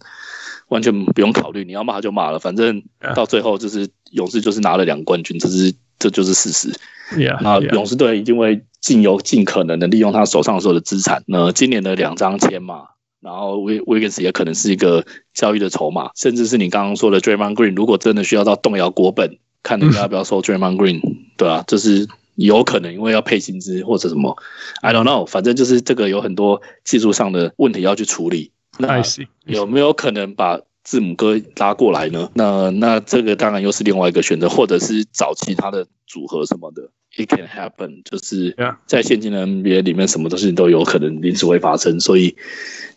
完全不用考虑，你要骂就骂了，反正到最后就是勇士就是拿了两个冠军，这是这就是事实。
Yeah，
那勇士队一定会尽有尽可能的利用他手上所有的资产。那今年的两张签嘛。然后威威根斯也可能是一个交易的筹码，甚至是你刚刚说的 Draymond Green，如果真的需要到动摇国本，看人家要不要收 Draymond Green，对啊，这、就是有可能，因为要配薪资或者什么，I don't know，反正就是这个有很多技术上的问题要去处理。那有没有可能把字母哥拉过来呢？那那这个当然又是另外一个选择，或者是找其他的组合什么的。It can happen，就是在现今的 NBA 里面，什么东西都有可能临时会发生。所以，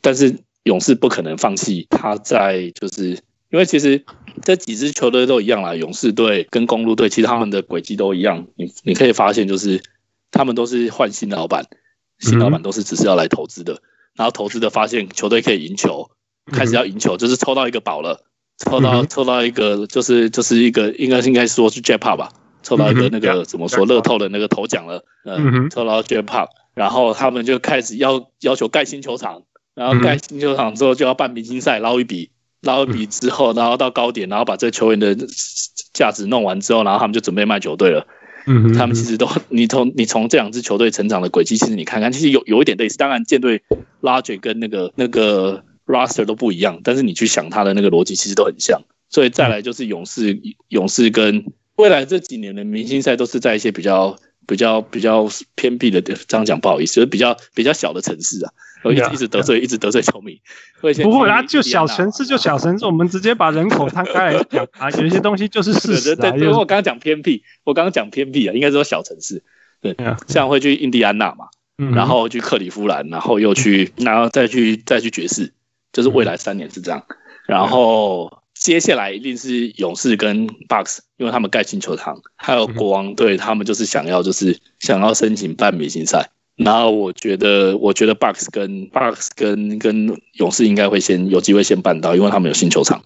但是勇士不可能放弃他在，就是因为其实这几支球队都一样啦，勇士队跟公路队，其实他们的轨迹都一样。你你可以发现，就是他们都是换新老板，新老板都是只是要来投资的，然后投资的发现球队可以赢球，开始要赢球，就是抽到一个宝了，抽到抽到一个，就是就是一个应该应该说是 Jackpot 吧。抽到一个那个怎么说乐透的那个头奖了，嗯，抽到 Jackpot，然后他们就开始要要求盖新球场，然后盖新球场之后就要办明星赛捞一笔，捞一笔之后，然后到高点，然后把这个球员的价值弄完之后，然后他们就准备卖球队了。嗯，他们其实都你从你从这两支球队成长的轨迹，其实你看看，其实有有一点类似。当然，舰队 logic 跟那个那个 roster 都不一样，但是你去想他的那个逻辑，其实都很像。所以再来就是勇士，勇士跟。未来这几年的明星赛都是在一些比较比较比较偏僻的地方，这样讲不好意思，就是比较比较小的城市啊，一直一直得罪一直得罪球迷。不会啊，就小城市就小城市，我们直接把人口摊开来讲啊，有一些东西就是事实。对对对，我刚刚讲偏僻，我刚刚讲偏僻啊，应该说小城市。对，像会去印第安纳嘛，然后去克里夫兰，然后又去，然后再去再去爵士，就是未来三年是这样，然后。接下来一定是勇士跟 Bucks，因为他们盖新球场，还有国王队，他们就是想要就是想要申请办明星赛。然后我觉得，我觉得 Bucks 跟 Bucks 跟跟勇士应该会先有机会先办到，因为他们有新球场。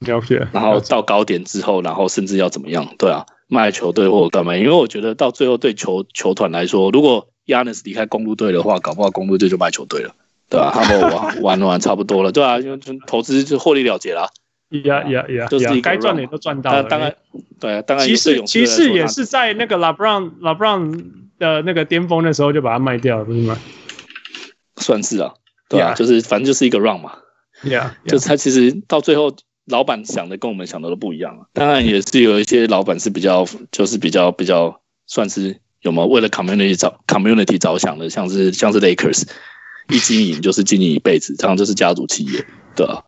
了解。
然后到高点之后，然后甚至要怎么样？对啊，卖球队或者干嘛？因为我觉得到最后对球球团来说，如果 Giannis 离开公路队的话，搞不好公路队就卖球队了，对啊，他们玩 玩玩差不多了，对啊，就就投资就获利了结了。
呀呀呀！就是该赚的也都赚到了。
当然，对啊，当然。骑
士骑士也是在那个 LeBron LeBron 的那个巅峰的时候就把它卖掉了，不是吗？
算是啊，对啊，就是反正就是一个 run 嘛。
Yeah，
就是他其实到最后，老板想的跟我们想的都不一样啊。当然也是有一些老板是比较，就是比较比较算是有没有为了 community 着 community 着想的，像是像是 Lakers 一经营就是经营一辈子，这样就是家族企业。对啊，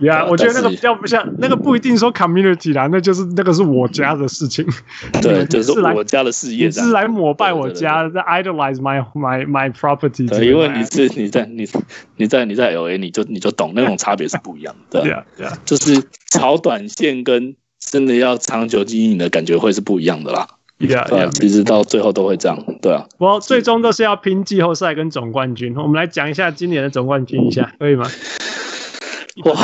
呀，我觉得那个比较不像，那个不一定说 community 啦，那就是那个是我家的事情。
对，就是我家的事业，
是来膜拜我家，在 idolize my my my property。
对，因为你是你在你你在你在 LA，你就你就懂那种差别是不一样的。
对啊，对啊，
就是炒短线跟真的要长久经营的感觉会是不一样的啦。对啊，其实到最后都会这样。对啊，
我最终都是要拼季后赛跟总冠军。我们来讲一下今年的总冠军一下，可以吗？
哇，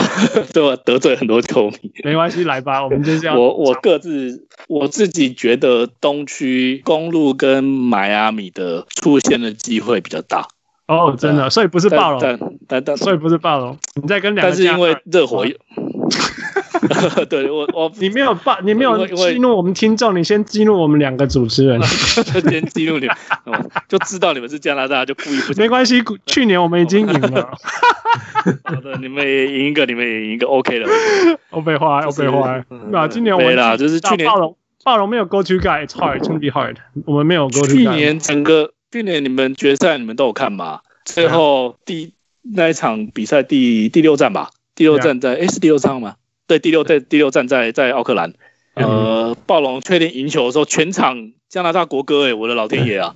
对吧？得罪很多球迷，
没关系，来吧，我们就这样。
我我各自我自己觉得东区公路跟迈阿密的出现的机会比较大。
哦，真的，所以不是暴龙，
但但但，
所以不是暴龙。你在跟两个，
但是因为热火，对我我
你没有把你没有激怒我们听众，你先激怒我们两个主持人，
先激怒你们，就知道你们是加拿大，就故意不
没关系。去年我们已经赢了，
好的，你们也赢一个，你们也赢一个，OK 了。
欧北花，欧北花，那今年我
们啦，就是去年
暴龙暴龙没有 Go to guy，it's hard to be hard。我们没有 Go to。
去年整个去年你们决赛你们都有看吗？最后第那一场比赛第第六站吧。第六站在，哎，是第六场吗？对，第六在第六站在在奥克兰，呃，暴龙确定赢球的时候，全场加拿大国歌，哎，我的老天爷啊！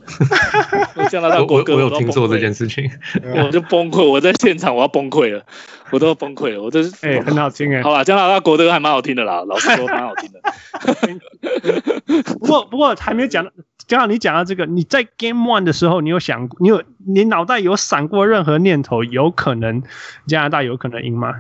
加拿大国歌，
我有听说这件事情，
我就崩溃，我在现场我要崩溃了，我都要崩溃了，我这是
哎，很好听哎，
好了，加拿大国歌还蛮好听的啦，老实说蛮好听的。
不过不过还没有讲，刚好你讲到这个，你在 Game One 的时候，你有想，你有你脑袋有闪过任何念头，有可能加拿大有可能赢吗？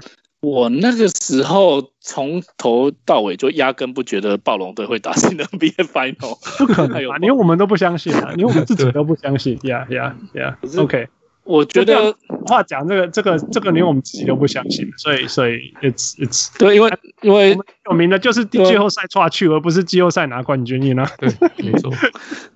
我那个时候从头到尾就压根不觉得暴龙队会打进 NBA Final，
不可能啊！连我们都不相信啊，连我们自己都不相信。呀呀呀！OK，
我觉得
话讲这个这个这个连我们自己都不相信，所以所以 it's it's
对，因为因为
有名的就是季后赛出去，而不是季后赛拿冠军，呢。
对，没错。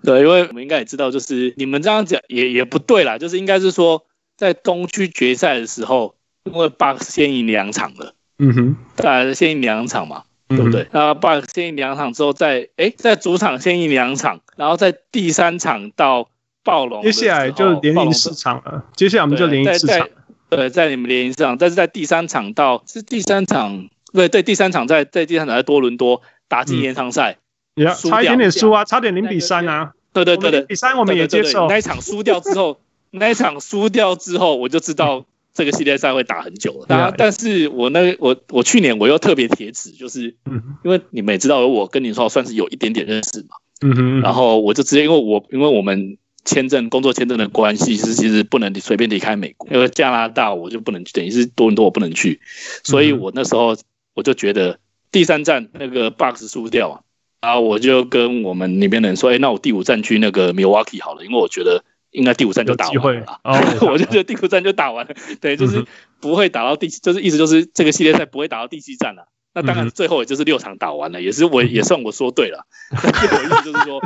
对，因为我们应该也知道，就是你们这样讲也也不对啦，就是应该是说在东区决赛的时候。因为 Bucks 先赢两场了，
嗯哼，
当然先赢两场嘛，嗯、对不对？然后 Bucks 先赢两场之后再，再哎，在主场先赢两场，然后在第三场到暴龙，
接下来就连赢四场了。接下来我们就连赢四场，
对，在你们连赢四场，但是在第三场到是第三场，对对，第三场在在第三场在多伦多打进延长赛，
嗯、差一点点输啊，差点零比三啊，
对对对对，
比三我们也接受。
那一场输掉之后，那一场输掉之后，我就知道。这个系列赛会打很久了，但但是我那我我去年我又特别铁齿，就是因为你们也知道，我跟林书豪算是有一点点认识嘛，嗯哼，然后我就直接因为我因为我们签证工作签证的关系，是其实不能随便离开美国，因为加拿大我就不能去，等于是多伦多我不能去，所以我那时候我就觉得第三站那个 Bucks 输掉，然后我就跟我们那边的人说，哎，那我第五站去那个 Milwaukee 好了，因为我觉得。应该第五战就打完了，我就觉得第五战就打完了，对，就是不会打到第，就是意思就是这个系列赛不会打到第七战了。那当然最后也就是六场打完了，也是我也算我说对了。我意思就是说，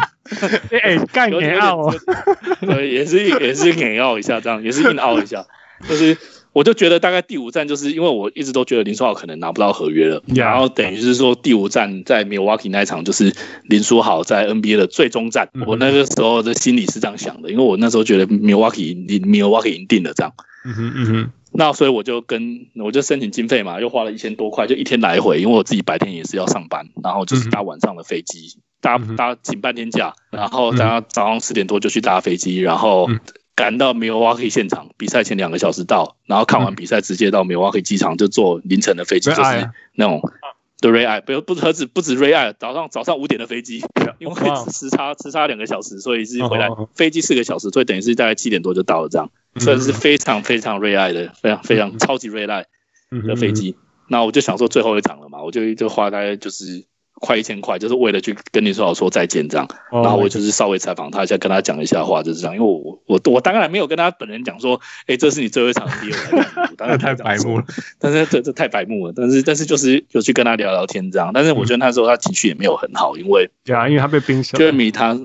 哎，干硬拗，
对，也是也是硬拗一下这样，也是硬拗一下，就是。我就觉得大概第五站就是因为我一直都觉得林书豪可能拿不到合约了.然后等于是说第五站在 Milwaukee 那一场就是林书豪在 NBA 的最终战。Mm hmm. 我那个时候的心里是这样想的，因为我那时候觉得 Milwaukee Milwaukee 赢定了这样。嗯哼嗯哼。那所以我就跟我就申请经费嘛，又花了一千多块，就一天来回，因为我自己白天也是要上班，然后就是搭晚上的飞机，搭搭请半天假，然后大家早上十点多就去搭飞机，然后。赶到 Milwaukee 现场，比赛前两个小时到，然后看完比赛直接到 Milwaukee 机场，就坐凌晨的飞机，就是那种的 Red Eye，不不何止不止 Red Eye，早上早上五点的飞机，因为时差时差两个小时，所以是回来飞机四个小时，所以等于是大概七点多就到了，这样。算是非常非常 Red Eye 的，非常非常超级 Red Eye 的飞机。那我就想说最后一场了嘛，我就就花大概就是。快一千块，就是为了去跟你说好说再见这样。然后我就是稍微采访他一下，跟他讲一下话，就是这样。因为我我我当然没有跟他本人讲说，哎，这是你最后一场比赛，当然太白目了。但是这这太白目了。但是但是就是有去跟他聊聊天这样。但是我觉得那时候他情绪也没有很好，因为
对啊，因为他被冰守。
Jeremy 他。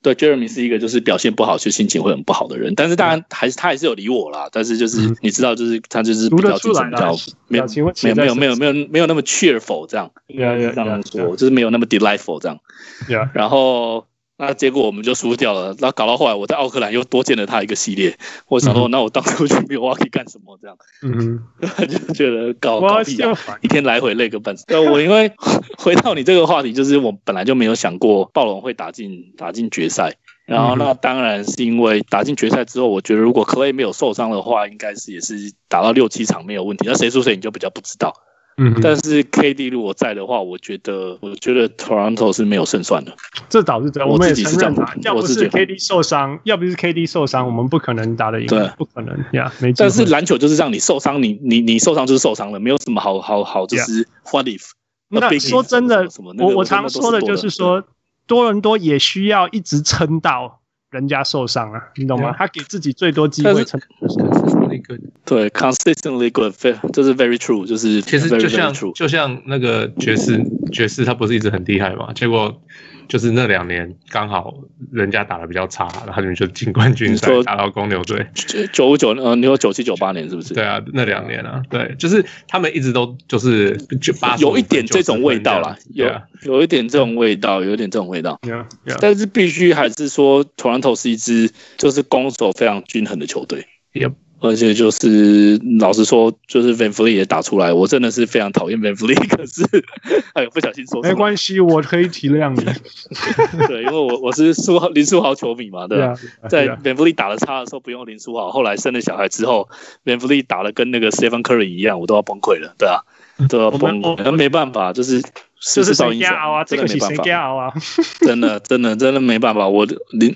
对，Jeremy 是一个就是表现不好就心情会很不好的人，但是当然还是他还是有理我啦，但是就是你知道，就是他就是比较精神比较没有没有没有没有没有没有那么 cheerful 这样，这样说就是没有那么 delightful 这样，然后。那结果我们就输掉了，然后搞到后来我在奥克兰又多见了他一个系列，我想说，那我当初去没有 Milwaukee 干什么这样？嗯哼，就觉得搞搞屁啊，一天来回累个半死。对，我因为回到你这个话题，就是我本来就没有想过暴龙会打进打进决赛，然后那当然是因为打进决赛之后，我觉得如果 Clay 没有受伤的话，应该是也是打到六七场没有问题。那谁输谁你就比较不知道。嗯，但是 KD 如果在的话，我觉得我觉得 Toronto 是没有胜算的。
这倒是真，我们也承认啊。要不是 KD 受伤，要不是 KD 受伤，我们不可能打得赢。对，不可能呀，没。
但是篮球就是让你受伤，你你你受伤就是受伤了，没有什么好好好，就是 what if。
那说真的，我我常说的就是说，多伦多也需要一直撑到人家受伤啊，你懂吗？他给自己最多机会撑。
，very good。
对，consistently good，这是 very true，就是
其实就像就像那个爵士，爵士他不是一直很厉害嘛？结果。就是那两年刚好人家打的比较差，然后你们就进冠军赛打到公牛队。
九五九呃，你有九七九八年是不是？
对啊，那两年啊，对，就是他们一直都就是就八
有一点这种味道啦，有有一点这种味道，有一点这种味道。
Yeah, yeah.
但是必须还是说，Toronto 是一支就是攻守非常均衡的球队。
Yep.
而且就是老实说，就是 Van Fleet 也打出来，我真的是非常讨厌 Van Fleet，可是哎呦不小心说
没关系，我可以体谅你。
对，因为我我是苏豪林书豪球迷嘛，对吧？在 Van Fleet 打的差的时候不用林书豪，后来生了小孩之后，Van Fleet 打的跟那个 Stephen Curry 一样，我都要崩溃了，对啊，都要崩溃。那没办法，就是
就是谁加熬啊，这个谁加熬啊？
真的真的真的没办法，我林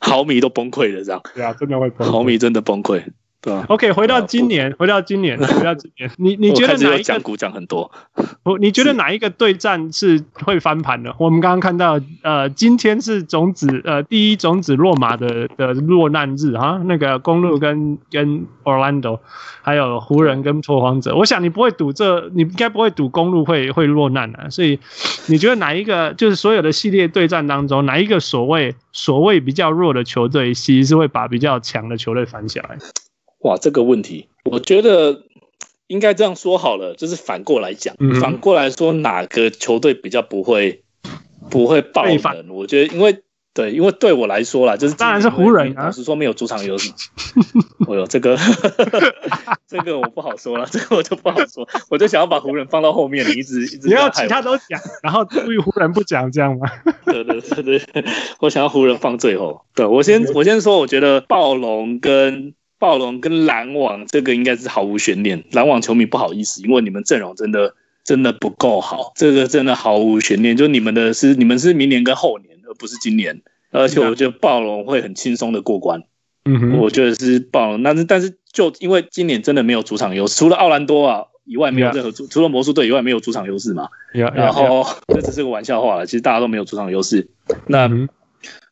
毫米都崩溃了，这样。
对啊，真的会崩溃。
毫米真的崩溃。对啊
，OK，回到今年，回到今年，回到今年，你你觉得哪一个
讲股讲很多？
我，你觉得哪一个对战是会翻盘的？我们刚刚看到，呃，今天是种子，呃，第一种子落马的的落难日啊，那个公路跟跟 Orlando，还有湖人跟拓荒者。我想你不会赌这，你应该不会赌公路会会落难啊。所以你觉得哪一个就是所有的系列对战当中，哪一个所谓所谓比较弱的球队，其实是会把比较强的球队翻起来？
哇，这个问题，我觉得应该这样说好了，就是反过来讲，嗯、反过来说哪个球队比较不会不会爆冷？我觉得，因为对，因为对我来说啦，就是
当然是湖人啊。
老实说，没有主场优势。我有这个，这个我不好说了，这个我就不好说。我就想要把湖人放到后面，你一直一直
你要其他都讲，然后至于湖人不讲这样吗？
对对对对，我想要湖人放最后。对，我先我先说，我觉得暴龙跟。暴龙跟篮网这个应该是毫无悬念，篮网球迷不好意思，因为你们阵容真的真的不够好，这个真的毫无悬念，就你们的是你们是明年跟后年，而不是今年，而且我觉得暴龙会很轻松的过关，嗯哼，我觉得是暴龙，但是但是就因为今年真的没有主场优势，除了奥兰多啊以外没有任何主，除了魔术队以外没有主场优势嘛，然后这只是个玩笑话了，其实大家都没有主场优势，那。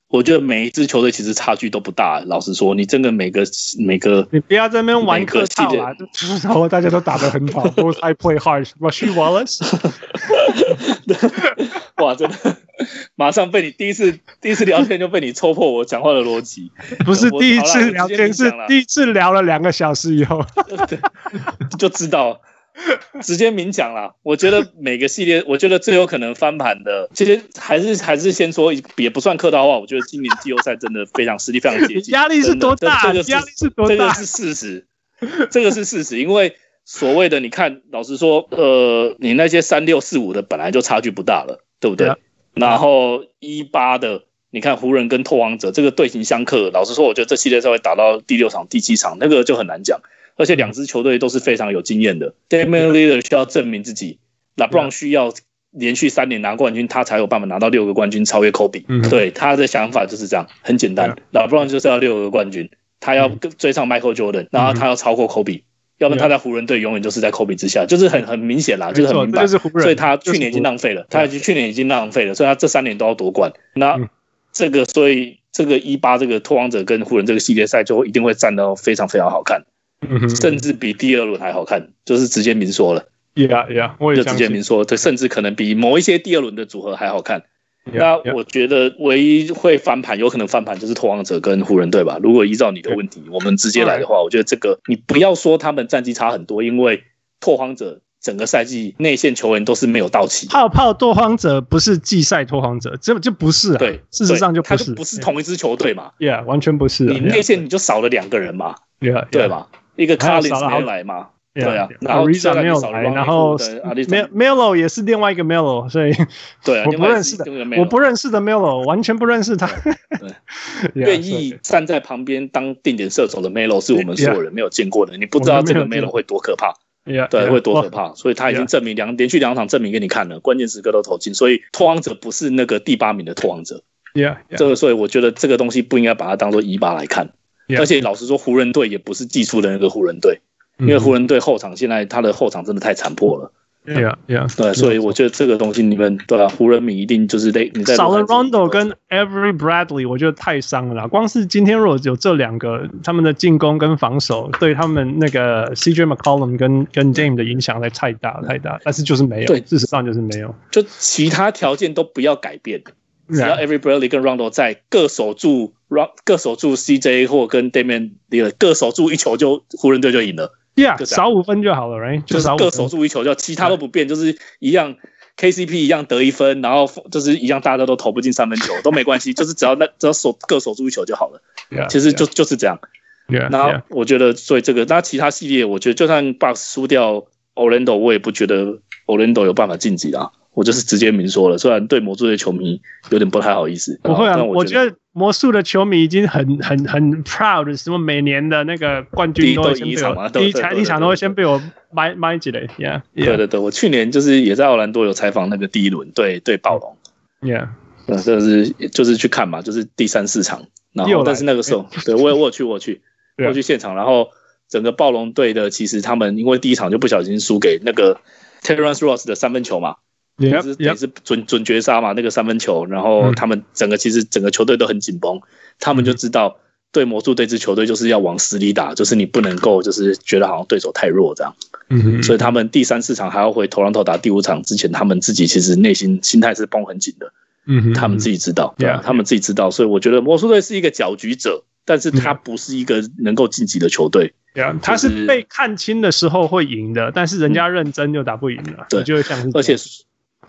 我觉得每一支球队其实差距都不大。老实说，你真的每个每个，
你不要在那边玩客套啊！然后大家都打得很好，都 I play hard。Rasheed Wallace，
哇，真的，马上被你第一次第一次聊天就被你戳破我讲话的逻辑。
不是第一次聊天，是第一次聊了两个小时以后，
就知道。直接明讲啦，我觉得每个系列，我觉得最有可能翻盘的，其实还是还是先说，也不算客套话。我觉得今年季后赛真的非常实力非常接近，
压力是多大？压力是多大？
这个是事实，这个是事实。因为所谓的你看，老实说，呃，你那些三六四五的本来就差距不大了，对不对？然后一八的，你看湖人跟拓荒者这个队形相克，老实说，我觉得这系列赛会打到第六场、第七场，那个就很难讲。而且两支球队都是非常有经验的，Damian Lillard 需要证明自己，LeBron 需要连续三年拿冠军，他才有办法拿到六个冠军，超越 Kobe。对，他的想法就是这样，很简单，LeBron 就是要六个冠军，他要追上 Michael Jordan，然后他要超过 Kobe，要不然他在湖人队永远就是在 Kobe 之下，就是很很明显啦，就是很明白。所以他去年已经浪费了，他已经去年已经浪费了，所以他这三年都要夺冠。那这个，所以这个一八这个拓荒者跟湖人这个系列赛就一定会战得非常非常好看。甚至比第二轮还好看，就是直接明说了。
Yeah, yeah，我也
就直接明说，对，甚至可能比某一些第二轮的组合还好看。Yeah, 那我觉得唯一会翻盘，有可能翻盘就是拓荒者跟湖人队吧。如果依照你的问题，yeah. 我们直接来的话，我觉得这个你不要说他们战绩差很多，因为拓荒者整个赛季内线球员都是没有到齐。
泡泡拓荒者不是季赛拓荒者，这就不是、啊。
对，
事实上就不是，
就不是同一支球队嘛。
Yeah，完全不是、啊。
你内线你就少了两个人嘛。
Yeah，, yeah.
对吧？一个 Collins 没来嘛？对啊，然后
Ariza 没有来，然后 Melo 也是 另外一个 Melo，所以
对，
我不认识的，我不认识的 Melo，完全不认识他。
对，愿意站在旁边当定点射手的 Melo 是我们所有人没有见过的，你不知道这个 Melo 会多可怕。对，会多可怕，所以他已经证明两连续两场证明给你看了，关键时刻都投进，所以拓荒者不是那个第八名的拓荒者。
Yeah，
这个所以我觉得这个东西不应该把它当做一八来看。而且老实说，湖人队也不是技术的那个湖人队，因为湖人队后场现在他的后场真的太残破了。
对啊，
对所以我觉得这个东西你们对吧？湖人迷一定就是得你在
少了 Rondo 跟 Every Bradley，我觉得太伤了。光是今天如果有这两个，他们的进攻跟防守对他们那个 CJ McCollum 跟跟 Dame 的影响太大太大，但是就是没有，对，事实上就是没有，
就其他条件都不要改变，只要 Every Bradley 跟 Rondo 在各守住 Ron 各守住 CJ 或跟 Damian Lillard 各守住一球就，湖人队就赢了。
Yeah, 少五分就好了，right？
就是各守住一球，就其他都不变，就是一样，KCP 一样得一分，然后就是一样，大家都投不进三分球都没关系，就是只要那只要守各守住一球就好了。
Yeah,
其实就.就是这样。
Yeah,
然后我觉得，所以这个那其他系列，我觉得就算 Bucks 输掉 Orlando，我也不觉得 Orlando 有办法晋级啊。我就是直接明说了，虽然对魔术的球迷有点不太好意思。
不会啊，
我
觉得魔术的球迷已经很很很 proud，什么每年的那个冠军都先被我第一场第一场都会先被我买买起来。Yeah，
对对对，我去年就是也在奥兰多有采访那个第一轮对对暴龙。
Yeah，
嗯，就是就是去看嘛，就是第三四场，然后但是那个时候，对我我有去我有去 我有去现场，然后整个暴龙队的其实他们因为第一场就不小心输给那个 Terrence Ross 的三分球嘛。也是也是准准绝杀嘛，那个三分球，然后他们整个其实整个球队都很紧绷，他们就知道对魔术这支球队就是要往死里打，就是你不能够就是觉得好像对手太弱这样，嗯，所以他们第三四场还要回头浪头打第五场之前，他们自己其实内心心态是绷很紧的，嗯，他们自己知道，对啊，他们自己知道，所以我觉得魔术队是一个搅局者，但是他不是一个能够晋级的球队，
对啊，他是被看清的时候会赢的，但是人家认真就打不赢了，对，就会像
而且。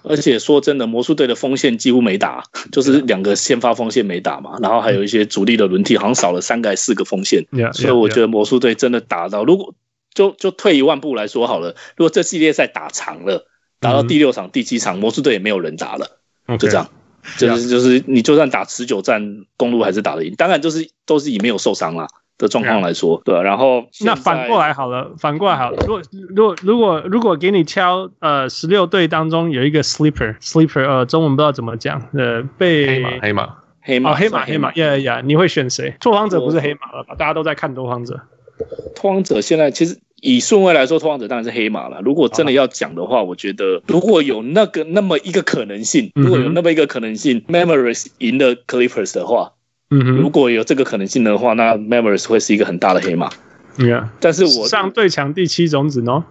而且说真的，魔术队的锋线几乎没打，就是两个先发锋线没打嘛，然后还有一些主力的轮替，好像少了三个四个锋线。Yeah, yeah, 所以我觉得魔术队真的打到，如果就就退一万步来说好了，如果这系列赛打长了，打到第六场、第七场，魔术队也没有人打了，就这样，就是就是你就算打持久战，公路还是打得赢，当然就是都是以没有受伤啦。的状况来说，对，然后
那反过来好了，反过来好了，如果如果如果如果给你挑呃十六队当中有一个 sleeper sleeper 呃中文不知道怎么讲呃被
黑马黑马
黑马
哦黑马黑马呀呀，你会选谁？拓荒者不是黑马了吧？大家都在看拓荒者。
拓荒者现在其实以顺位来说，拓荒者当然是黑马了。如果真的要讲的话，我觉得如果有那个那么一个可能性，如果有那么一个可能性，Memories 赢了 Clippers 的话。
嗯哼，
如果有这个可能性的话，那 Memories 会是一个很大的黑马。
Yeah，
但是我
上最强第七种子呢？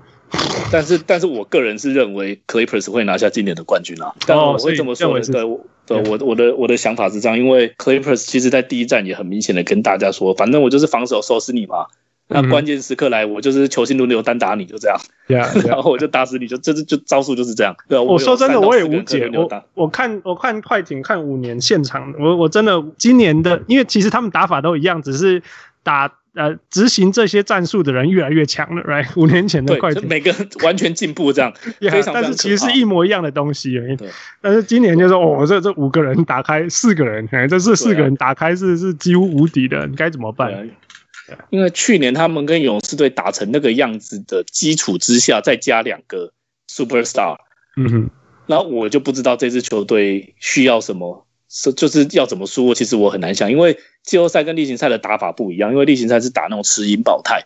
但是，但是我个人是认为 Clippers 会拿下今年的冠军啊。但我会这么说的，对，对，我我的我的想法是这样，因为 Clippers 其实在第一站也很明显的跟大家说，反正我就是防守收拾你嘛。那关键时刻来，我就是球星轮流单打你，就这样。
Yeah,
然后我就打死你，就这就就招数就是这样。对，
我说真的，我也无解。我我看我看快艇看五年现场，我我真的今年的，因为其实他们打法都一样，只是打呃执行这些战术的人越来越强了，right？五年前的快艇，
每个完全进步这样，非常。
但是其实是一模一样的东西而已。但是今年就是哦，这这五个人打开四个人，哎，这是四个人打开是是几乎无敌的，你该怎么办？
因为去年他们跟勇士队打成那个样子的基础之下，再加两个 superstar，
嗯哼，
然后我就不知道这支球队需要什么，是就是要怎么输。其实我很难想，因为季后赛跟例行赛的打法不一样，因为例行赛是打那种持盈保泰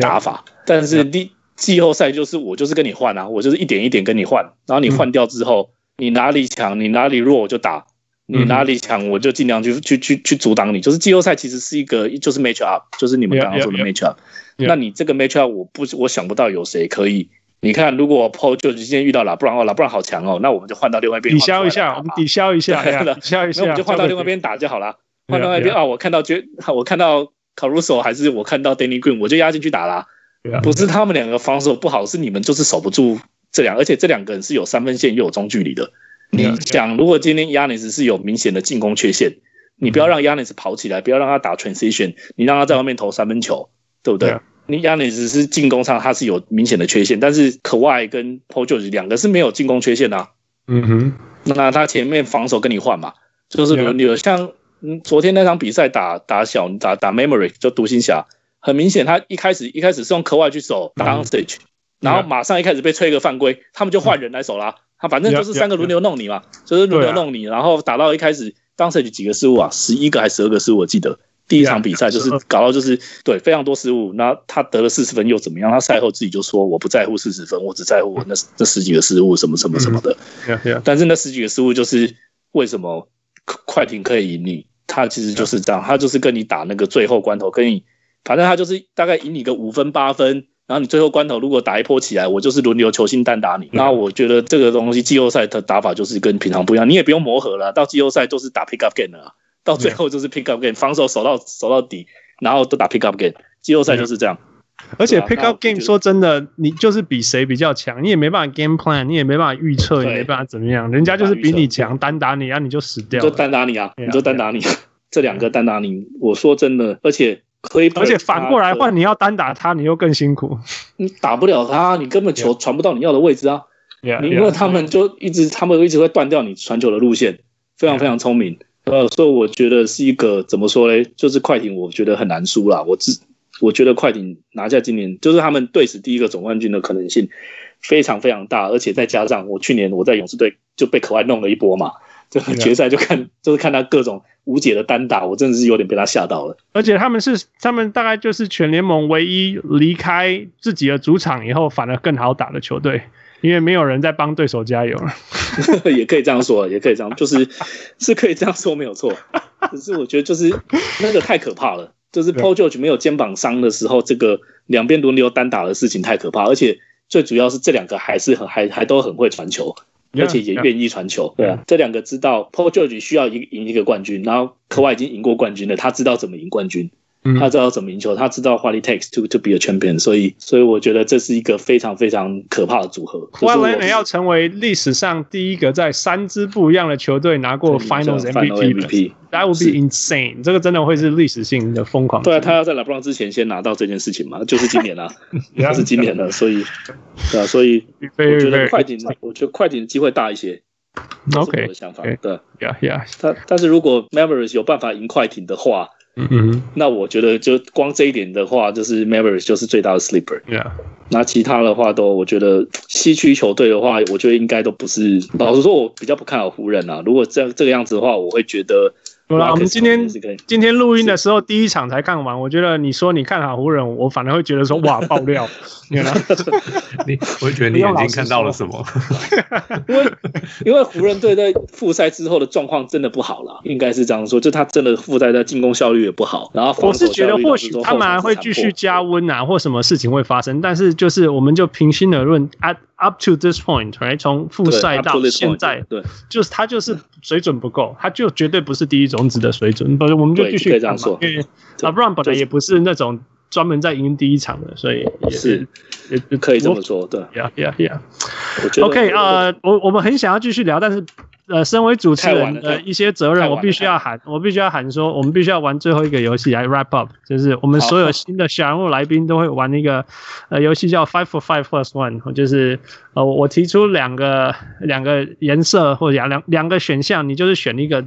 打法，但是季季后赛就是我就是跟你换啊，我就是一点一点跟你换，然后你换掉之后，你哪里强，你哪里弱，我就打。你哪里强，我就尽量去去去去阻挡你。就是季后赛其实是一个，就是 match up，就是你们刚刚说的 match up。那你这个 match up，我不我想不到有谁可以。你看，如果 Paul 就今天遇到了不然哦，不然好强哦，那我们就换到另外一边
抵消一下，我们抵消一下，抵消一下，
那我们就换到另外一边打就好了。换到那边啊，我看到觉，我看到 Caruso 还是我看到 Danny Green，我就压进去打啦。不是他们两个防守不好，是你们就是守不住这两，而且这两个人是有三分线又有中距离的。你讲，如果今天 Giannis 是有明显的进攻缺陷，你不要让 Giannis 跑起来，不要让他打 transition，你让他在外面投三分球，对不对？你 Giannis 是进攻上他是有明显的缺陷，但是 Kawhi 跟 Paul George 两个是没有进攻缺陷的啊。
嗯哼，
那他前面防守跟你换嘛，就是轮流。像嗯，昨天那场比赛打打小打打 Memory 就独行侠，很明显他一开始一开始是用 Kawhi 去守 downstage，然后马上一开始被吹一个犯规，他们就换人来守啦。他反正就是三个轮流弄你嘛，就是轮流弄你，然后打到一开始当时有几个失误啊，十一个还是十二个失误，我记得第一场比赛就是搞到就是对非常多失误，那他得了四十分又怎么样？他赛后自己就说：“我不在乎四十分，我只在乎我那那十几个失误，什么什么什么的。
嗯”
但是那十几个失误就是为什么快艇可以赢你？他其实就是这样，他就是跟你打那个最后关头，跟你反正他就是大概赢你个五分八分。然后你最后关头如果打一波起来，我就是轮流球星单打你。那我觉得这个东西季后赛的打法就是跟平常不一样，你也不用磨合了，到季后赛都是打 pick up game 了，到最后就是 pick up game，防守守到守到底，然后都打 pick up game。季后赛就是这样。
而且 pick up game 说真的，你就是比谁比较强，你也没办法 game plan，你也没办法预测，也没办法怎么样，人家就是比你强，单打你，然后你就死掉。
就单打你啊，你就单打你，这两个单打你，我说真的，而且。
而且反过来换，你要单打他，你又更辛苦。
你打不了他，你根本球传不到你要的位置啊！你因为他们就一直，他们一直会断掉你传球的路线，非常非常聪明。呃，所以我觉得是一个怎么说嘞？就是快艇，我觉得很难输啦。我自我觉得快艇拿下今年，就是他们队史第一个总冠军的可能性非常非常大，而且再加上我去年我在勇士队就被可爱弄了一波嘛。这个决赛就看，就是看他各种无解的单打，我真的是有点被他吓到了。
而且他们是，他们大概就是全联盟唯一离开自己的主场以后反而更好打的球队，因为没有人在帮对手加油了。
也可以这样说，也可以这样，就是是可以这样说，没有错。只是我觉得就是那个太可怕了，就是 Paul George 没有肩膀伤的时候，这个两边轮流单打的事情太可怕，而且最主要是这两个还是很还还都很会传球。而且也愿意传球.对啊，这两个知道 Paul George 需要赢赢一个冠军，然后科瓦已经赢过冠军了，他知道怎么赢冠军。他知道怎么赢球，他知道 what it takes to to be a champion，所以，所以我觉得这是一个非常非常可怕的组合。
Kawhi Leonard 要成为历史上第一个在三支不一样的球队拿过 Finals MVP，That would be insane。这个真的会是历史性的疯狂。
对啊，他要在 LeBron 之前先拿到这件事情嘛，就是今年啊，他是今年的，所以，对啊，所以 我觉得快艇，我觉得快艇的机会大一些。
OK，
我的想法，对
，Yeah Yeah。
但但是如果 Mavericks 有办法赢快艇的话，
嗯嗯，
那我觉得就光这一点的话，就是 Mavericks 就是最大的 sleeper。
Yeah，
那其他的话都，我觉得西区球队的话，我觉得应该都不是。老实说，我比较不看好湖人啊。如果这这个样子的话，我会觉得。
我们今天今天录音的时候，第一场才看完。我觉得你说你看好湖人，我反而会觉得说 哇爆料。你，
我会觉得你眼睛看到了什么？
因为 因为湖人队在复赛之后的状况真的不好了，应该是这样说。就他真的复赛的进攻效率也不好。然后
我是觉得或许他们还会继续加温啊，或什么事情会发生。但是就是我们就平心而论，at up to this point，right，从复赛到现在，
对，
就是他就是水准不够，他就绝对不是第一种。子的水准，不是，我们就继续这样说。因为 LeBron 本来也不是那种专门在赢第一场的，所以也
是也可以这么说。对
呀呀呀！OK 呃，我我们很想要继续聊，但是呃，身为主持人的一些责任，我必须要喊，我必须要喊说，我们必须要玩最后一个游戏来 wrap up，就是我们所有新的小人物来宾都会玩一个呃游戏叫 Five for Five Plus One，就是呃我提出两个两个颜色或者两两两个选项，你就是选一个。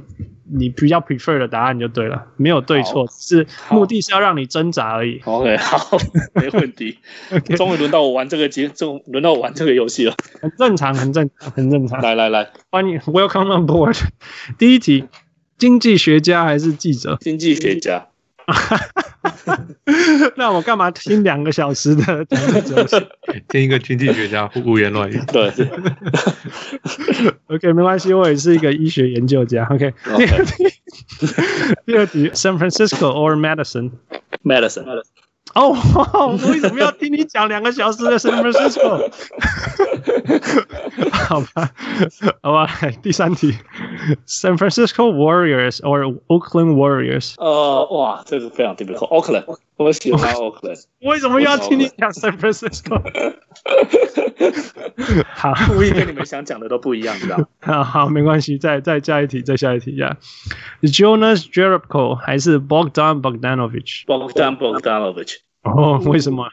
你比较 prefer 的答案就对了，没有对错，是目的是要让你挣扎而已。
OK，好，没问题。终于轮到我玩这个节，终轮到我玩这个游戏了。
很正常，很正常，很正常。
来来来，
欢迎，Welcome on board。第一题，经济学家还是记者？
经济学家。
那我干嘛听两个小时的？
听一个经济学家胡言乱语。
对，
OK，没关系，我也是一个医学研究家。OK，第二题，第二题，San Francisco or Madison？Madison。哦，我为什么要听你讲两个小时的 San Francisco？好吧，好吧，第三题，San Francisco Warriors or Oakland Warriors？
呃，哇，这个非常 difficult，Oakland，我喜欢 Oakland。
为什么要听你讲 San Francisco？好，
故意跟你们想讲的都不一样，知道吗？
好好，没关系，再再加一题，再下一题呀。Jonas Jerebko 还是 Bogdan Bogdanovic？Bogdan
Bogdanovic。
哦，为什么？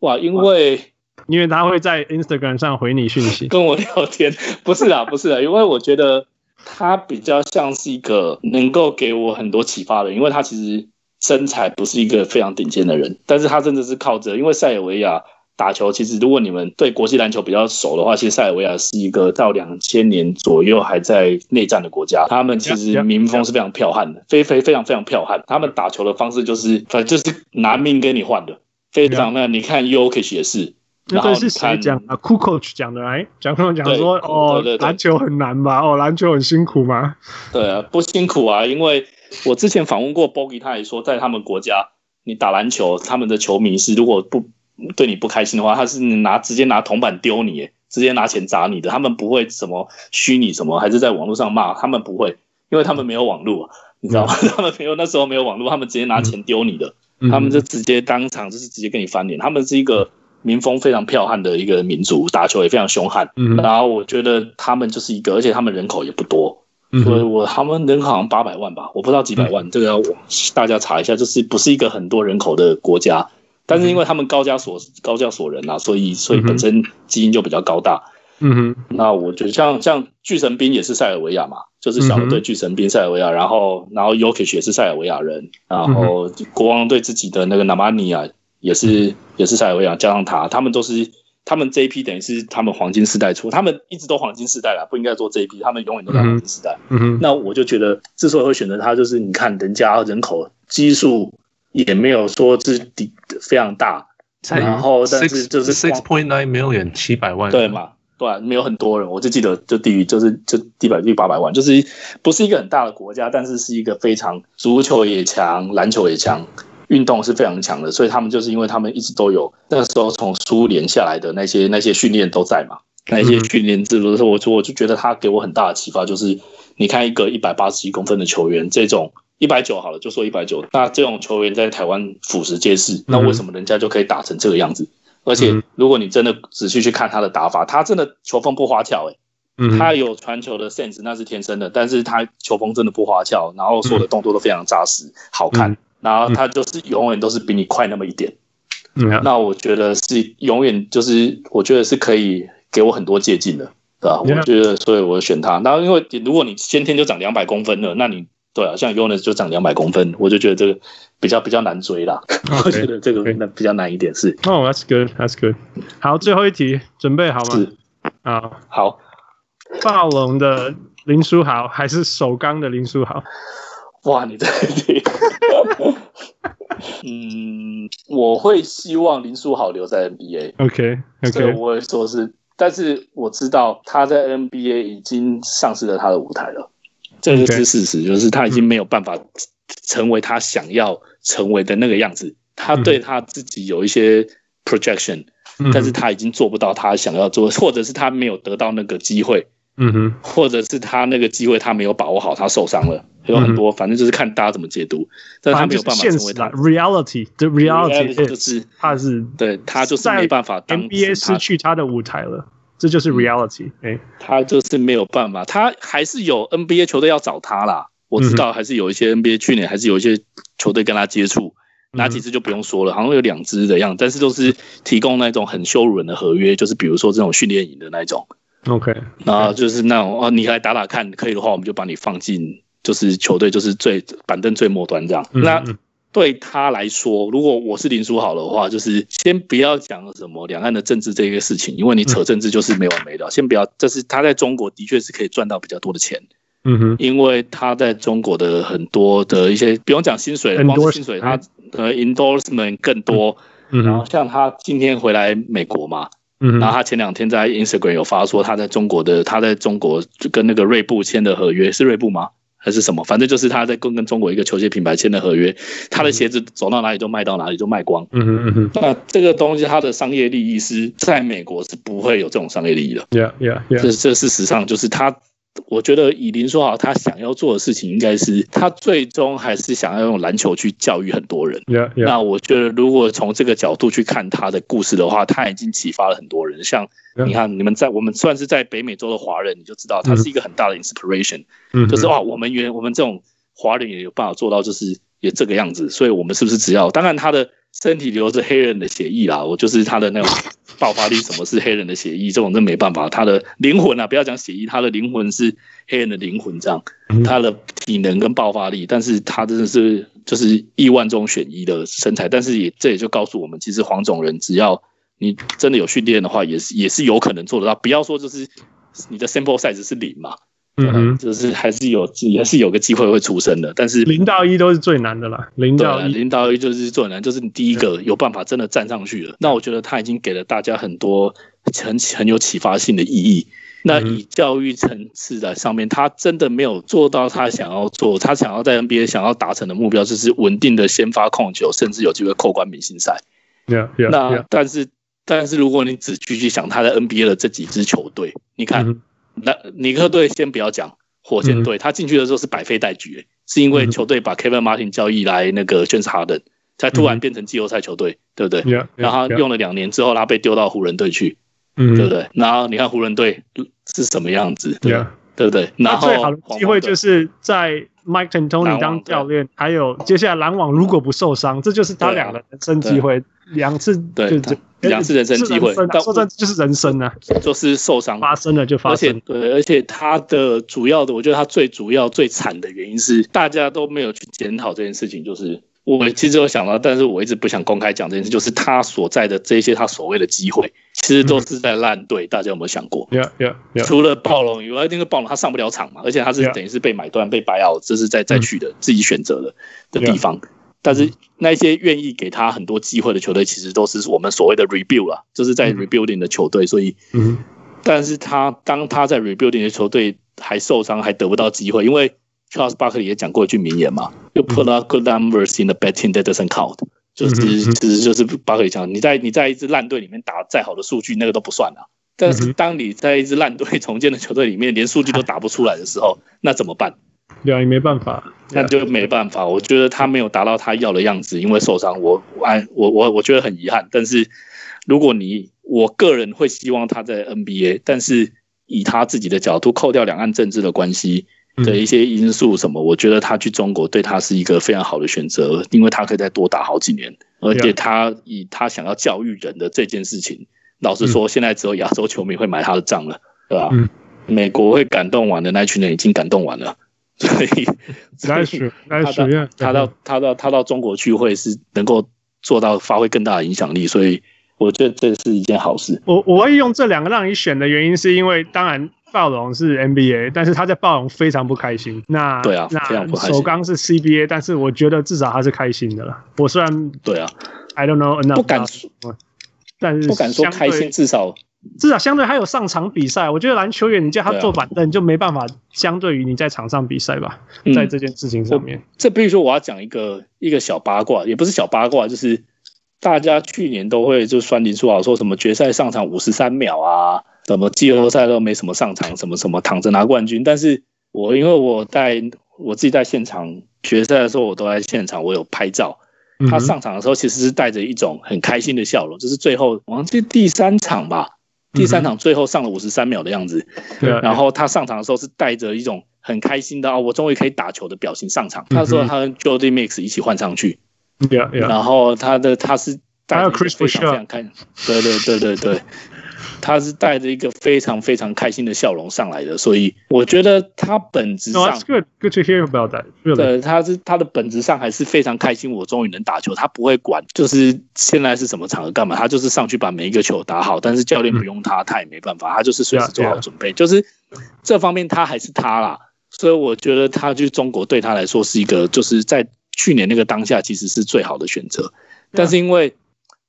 哇，因为
因为他会在 Instagram 上回你讯息，
跟我聊天。不是啦，不是啦，因为我觉得他比较像是一个能够给我很多启发的人，因为他其实身材不是一个非常顶尖的人，但是他真的是靠着，因为塞尔维亚打球，其实如果你们对国际篮球比较熟的话，其实塞尔维亚是一个到两千年左右还在内战的国家。他们其实民风是非常剽悍的，非非非常非常剽悍。他们打球的方式就是，反正就是拿命跟你换的，非常那你看 Jokic 也是。
那这是谁讲啊？Kukoc 讲的来，讲讲讲说哦，篮球很难吧？哦，篮球很辛苦吗？
对啊，不辛苦啊，因为我之前访问过 Bogi，他也说，在他们国家，你打篮球，他们的球迷是如果不对你不开心的话，他是拿直接拿铜板丢你，直接拿钱砸你的，他们不会什么虚拟什么，还是在网络上骂，他们不会，因为他们没有网络，你知道吗？嗯、他们没有那时候没有网络，他们直接拿钱丢你的，嗯、他们就直接当场就是直接跟你翻脸，他们是一个。民风非常剽悍的一个民族，打球也非常凶悍。嗯，然后我觉得他们就是一个，而且他们人口也不多，嗯、所以我他们人口好像八百万吧，我不知道几百万，嗯、这个要大家查一下，就是不是一个很多人口的国家，但是因为他们高加索高加索人啊，所以所以本身基因就比较高大。嗯哼，那我觉得像像巨神兵也是塞尔维亚嘛，就是小的队巨神兵塞尔维亚，然后然后 Yokic 也是塞尔维亚人，然后国王队自己的那个纳马尼亚。也是也是塞尔维亚，加上他，他们都是他们这一批等于是他们黄金时代出，他们一直都黄金时代啦，不应该做这一批，他们永远都在黄金时代。嗯哼，那我就觉得之所以会选择他，就是你看人家人口基数也没有说是底非常大，然后但是就是
six point nine million 七百万，
对嘛？对，没有很多人，我就记得就低于就是就低百低八百万，就是不是一个很大的国家，但是是一个非常足球也强，篮球也强。运动是非常强的，所以他们就是因为他们一直都有那个时候从苏联下来的那些那些训练都在嘛，那些训练制度的时候，我就我就觉得他给我很大的启发，就是你看一个一百八十一公分的球员，这种一百九好了，就说一百九，那这种球员在台湾俯拾皆是，那为什么人家就可以打成这个样子？而且如果你真的仔细去看他的打法，他真的球风不花俏，诶，他有传球的 sense，那是天生的，但是他球风真的不花俏，然后所有的动作都非常扎实，好看。然后他就是永远都是比你快那么一点，嗯，那我觉得是永远就是我觉得是可以给我很多借鉴的，对吧？我觉得所以我选他。然后因为如果你先天就长两百公分了，那你对啊，像 Unis 就长两百公分，我就觉得这个比较比较难追啦。我觉得这个那比较难一点是。
哦，That's good, That's good。好，最后一题，准备好吗？
是
啊，
好。
暴龙的林书豪还是首钢的林书豪？
哇，你这题。嗯，我会希望林书豪留在 NBA。
OK，OK，
所以我会说是，但是我知道他在 NBA 已经丧失了他的舞台了，这就是事实，就是他已经没有办法成为他想要成为的那个样子。他对他自己有一些 projection，但是他已经做不到他想要做，或者是他没有得到那个机会。嗯哼，或者是他那个机会他没有把握好，他受伤了，有很多，反正就是看大家怎么解读。但是他没有办法成为他
reality，the reality
就是他是对他就是没办法当
NBA 失去他的舞台了，这就是 reality。哎，
他就是没有办法，他还是有 NBA 球队要找他啦。我知道还是有一些 NBA 去年还是有一些球队跟他接触，哪几支就不用说了，好像有两支的样子，但是都是提供那种很羞辱人的合约，就是比如说这种训练营的那种。
OK，
然后就是那种哦，你来打打看，可以的话，我们就把你放进就是球队，就是最板凳最末端这样。那对他来说，如果我是林书豪的话，就是先不要讲什么两岸的政治这个事情，因为你扯政治就是没完没了。先不要，这是他在中国的确是可以赚到比较多的钱。嗯哼，因为他在中国的很多的一些，不用讲薪水，光是薪水，他的 endorsement 更多。然后像他今天回来美国嘛。然后他前两天在 Instagram 有发说，他在中国的他在中国就跟那个锐步签的合约是锐步吗？还是什么？反正就是他在跟跟中国一个球鞋品牌签的合约，他的鞋子走到哪里就卖到哪里就卖光。嗯嗯嗯。那这个东西它的商业利益是在美国是不会有这种商业利益的。
Yeah, yeah, yeah.
这这事实上就是他。我觉得以林书豪他想要做的事情，应该是他最终还是想要用篮球去教育很多人。
Yeah, yeah.
那我觉得，如果从这个角度去看他的故事的话，他已经启发了很多人。像你看，你们在我们算是在北美洲的华人，你就知道他是一个很大的 inspiration。嗯，就是哇，我们原我们这种华人也有办法做到，就是也这个样子。所以，我们是不是只要？当然，他的身体流着黑人的血液啦，我就是他的那种。爆发力，什么是黑人的血液？这种真没办法。他的灵魂啊，不要讲血液，他的灵魂是黑人的灵魂，这样。他的体能跟爆发力，但是他真的是就是亿万中选一的身材。但是也这也就告诉我们，其实黄种人只要你真的有训练的话，也是也是有可能做得到。不要说就是你的 sample size 是零嘛，嗯，就是还是有也是有个机会会出生的。但是
零到一都是最难的啦，零到一
零到一就是最难，就是你第一个有办法真的站上去了。那我觉得他已经给了大家很多很很有启发性的意义。那以教育层次在上面，他真的没有做到他想要做，他想要在 NBA 想要达成的目标，就是稳定的先发控球，甚至有机会扣冠明星赛。
Yeah, yeah,
那 yeah. 但是但是如果你只继续想他在 NBA 的这几支球队，你看，那尼克队先不要讲，火箭队他进去的时候是百废待举，是因为球队把 Kevin Martin 交易来那个 James Harden，才突然变成季后赛球队，对不对？然后用了两年之后，他被丢到湖人队去。嗯，对不对？然后你看湖人队是什么样子，对对？不对？然后
最好的机会就是在 Mike D'Antoni 当教练，还有接下来篮网如果不受伤，这就是他俩的人生机会，两次对
两次人生机会，
说这就是人生啊，
就是受伤
发生了就发生，
而且对，而且他的主要的，我觉得他最主要最惨的原因是大家都没有去检讨这件事情，就是。我其实有想到，但是我一直不想公开讲这件事，就是他所在的这些他所谓的机会，其实都是在烂队。大家有没有想过
？Yeah, yeah, yeah.
除了暴龙以外，那个暴龙他上不了场嘛，而且他是等于是被买断、被 buy out，这是在再去的自己选择的的地方。但是那些愿意给他很多机会的球队，其实都是我们所谓的 rebuild 啊，就是在 rebuilding 的球队。所以，但是他当他在 rebuilding 的球队还受伤，还得不到机会，因为。Charles Barkley 也讲过一句名言嘛，就 put up good numbers in the bad team that doesn't count，就是其实就是巴克利讲，你在你在一支烂队里面打再好的数据，那个都不算啊。但是当你在一支烂队重建的球队里面，连数据都打不出来的时候，那怎么办？
对啊，也没办法，
那就没办法。我觉得他没有达到他要的样子，因为受伤，我我我我我觉得很遗憾。但是如果你我个人会希望他在 NBA，但是以他自己的角度扣掉两岸政治的关系。的一些因素什么，我觉得他去中国对他是一个非常好的选择，因为他可以再多打好几年，而且他以他想要教育人的这件事情，老实说，现在只有亚洲球迷会买他的账了，对吧？美国会感动完的那群人已经感动完了，所以，所以他到他到他到他到中国去会是能够做到发挥更大的影响力，所以我觉得这是一件好事。
我我会用这两个让你选的原因，是因为当然。暴龙是 NBA，但是他在暴龙非常不开心。那
对啊，
那首钢是 CBA，但是我觉得至少他是开心的了。我虽然
对啊
，I don't know enough，
不敢说，
但是
不敢说开心，至少
至少相对还有上场比赛。我觉得篮球员你叫他坐板凳就没办法，相对于你在场上比赛吧，在这件事情上面。
这比如说我要讲一个一个小八卦，也不是小八卦，就是大家去年都会就酸林书豪说什么决赛上场五十三秒啊。什么季后赛都没什么上场，什么什么躺着拿冠军。但是我因为我在我自己在现场决赛的时候，我都在现场，我有拍照。他上场的时候其实是带着一种很开心的笑容，就是最后好像是第三场吧，第三场最后上了五十三秒的样子。对。然后他上场的时候是带着一种很开心的啊，我终于可以打球的表情上场。他说他跟 Jody Mix 一起换上去。
对。
然后他的他是非常非常开心。对对对对对。他是带着一个非常非常开心的笑容上来的，所以我觉得他本质上，no,
good. Good to hear about that. Really.
对，他是他的本质上还是非常开心。我终于能打球，他不会管就是现在是什么场合干嘛，他就是上去把每一个球打好。但是教练不用他，嗯、他也没办法，他就是随时做好准备。Yeah, yeah. 就是这方面他还是他啦，所以我觉得他去中国对他来说是一个，就是在去年那个当下其实是最好的选择。但是因为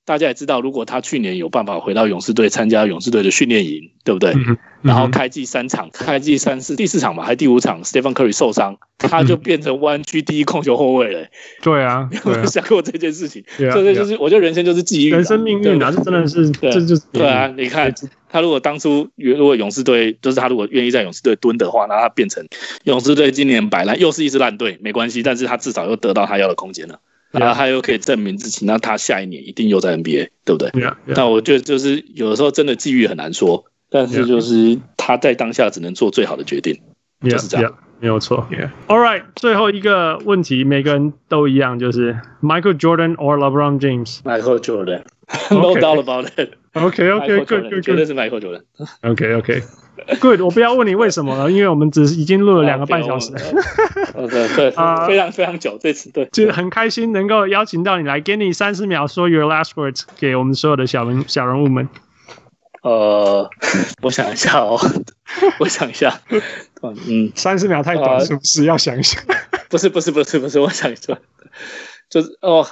大家也知道，如果他去年有办法回到勇士队参加勇士队的训练营，对不对？嗯嗯、然后开季三场，开季三四第四场吧，还是第五场，Stephen Curry 受伤，他就变成湾区第一控球后卫了、欸。
对啊，
有没有想过这件事情？对啊，这就是我觉得人生就是际遇，
人生命运啊，这真的是，这就是
对啊。你看他如果当初如果勇士队就是他如果愿意在勇士队蹲的话，那他变成勇士队今年摆烂，又是一支烂队，没关系，但是他至少又得到他要的空间了。然后他又可以证明自己，那他下一年一定又在 NBA，对不对？那我觉得就是有的时候真的际遇很难说，但是就是他在当下只能做最好的决定，就是这样，
没有错。All right，最后一个问题，每个人都一样，就是 Michael Jordan or LeBron James？Michael
Jordan，No doubt about it。
OK OK，Good Good，
绝对是 Michael Jordan。
OK OK。Good，我不要问你为什么了，因为我们只是已经录了两个半小时。
对对啊，非常非常久这次，对，
就是很开心能够邀请到你来，给你三十秒说 Your last words 给我们所有的小人小人物们。
呃，我想一下哦，我想一下，嗯，
三十秒太短，是不是？呃、要想一想。
不是不是不是不是，我想一下，就是哦，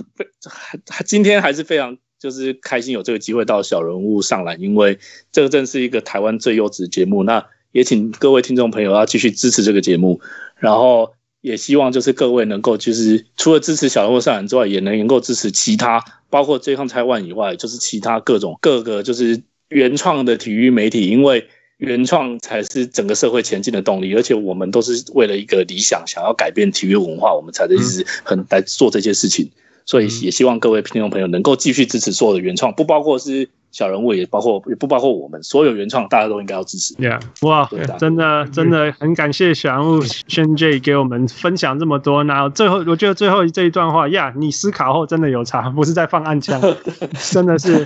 还今天还是非常。就是开心有这个机会到小人物上来，因为这个正是一个台湾最优质节目。那也请各位听众朋友要继续支持这个节目，然后也希望就是各位能够就是除了支持小人物上来之外，也能能够支持其他，包括 J.Con Taiwan 以外，就是其他各种各个就是原创的体育媒体，因为原创才是整个社会前进的动力。而且我们都是为了一个理想，想要改变体育文化，我们才一直很来做这些事情。所以也希望各位听众朋友能够继续支持所有的原创，不包括是小人物，也包括也不包括我们所有原创，大家都应该要支持。
Yeah，哇，真的真的很感谢小人物轩 J 给我们分享这么多。然后最后，我觉得最后这一段话，呀、yeah，你思考后真的有差，不是在放暗枪，真的是。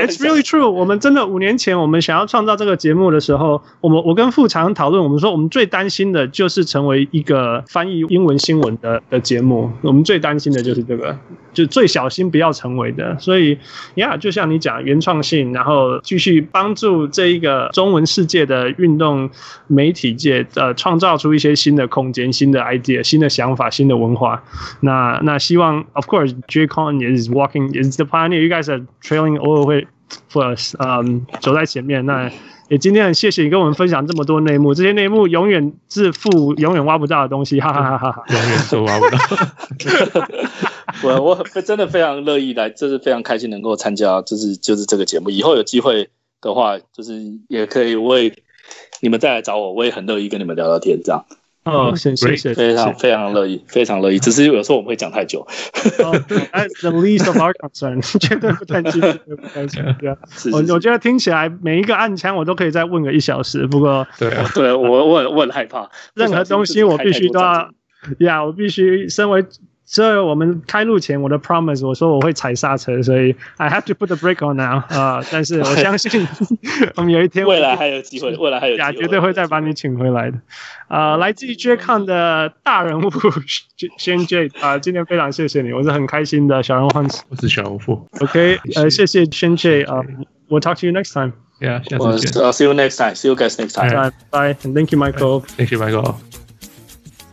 It's really true。我们真的五年前我们想要创造这个节目的时候，我们我跟富常讨论，我们说我们最担心的就是成为一个翻译英文新闻的的节目，我们最担心的就是这个。就最小心不要成为的，所以呀，就像你讲原创性，然后继续帮助这一个中文世界的运动媒体界，呃，创造出一些新的空间、新的 idea、新的想法、新的文化。那那希望，of course，J.Con is walking is the pioneer. You guys are trailing all the way for us，嗯，走在前面。那也今天很谢谢你跟我们分享这么多内幕，这些内幕永远是富永远挖不到的东西，哈哈哈哈哈，
永远都挖不到。
我我真的非常乐意来，就是非常开心能够参加，就是就是这个节目。以后有机会的话，就是也可以为你们再来找我，我也很乐意跟你们聊聊天，这样。
哦，谢谢谢谢，
非常非常乐意，非常乐意。只是有时候我们会讲太久。
That's the least of our concern，绝对不担心，绝对不担心。对啊，我我觉得听起来每一个暗枪我都可以再问个一小时。不过，
对对，我我我很害怕，
任何东西我必须都要，呀，我必须身为。所以我们开录前，我的 promise 我说我会踩刹车，所以 I have to put the brake on now 啊、呃！但是我相信我们有一天
未来还有机会，未来还有机会，
呀，绝对会再把你请回来的。啊、呃，来自于 J.Con 的大人物轩 J 啊，今天非常谢谢你，我是很开心的小人物汉斯，
我是小人物。
OK，呃，谢谢轩 J 啊，We'll talk to you next
time。Yeah，下次见。
I'll see you next time. See you guys next time.
Bye. Thank you, Michael.
Thank you, Michael.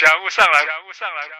小物上来，小物上来。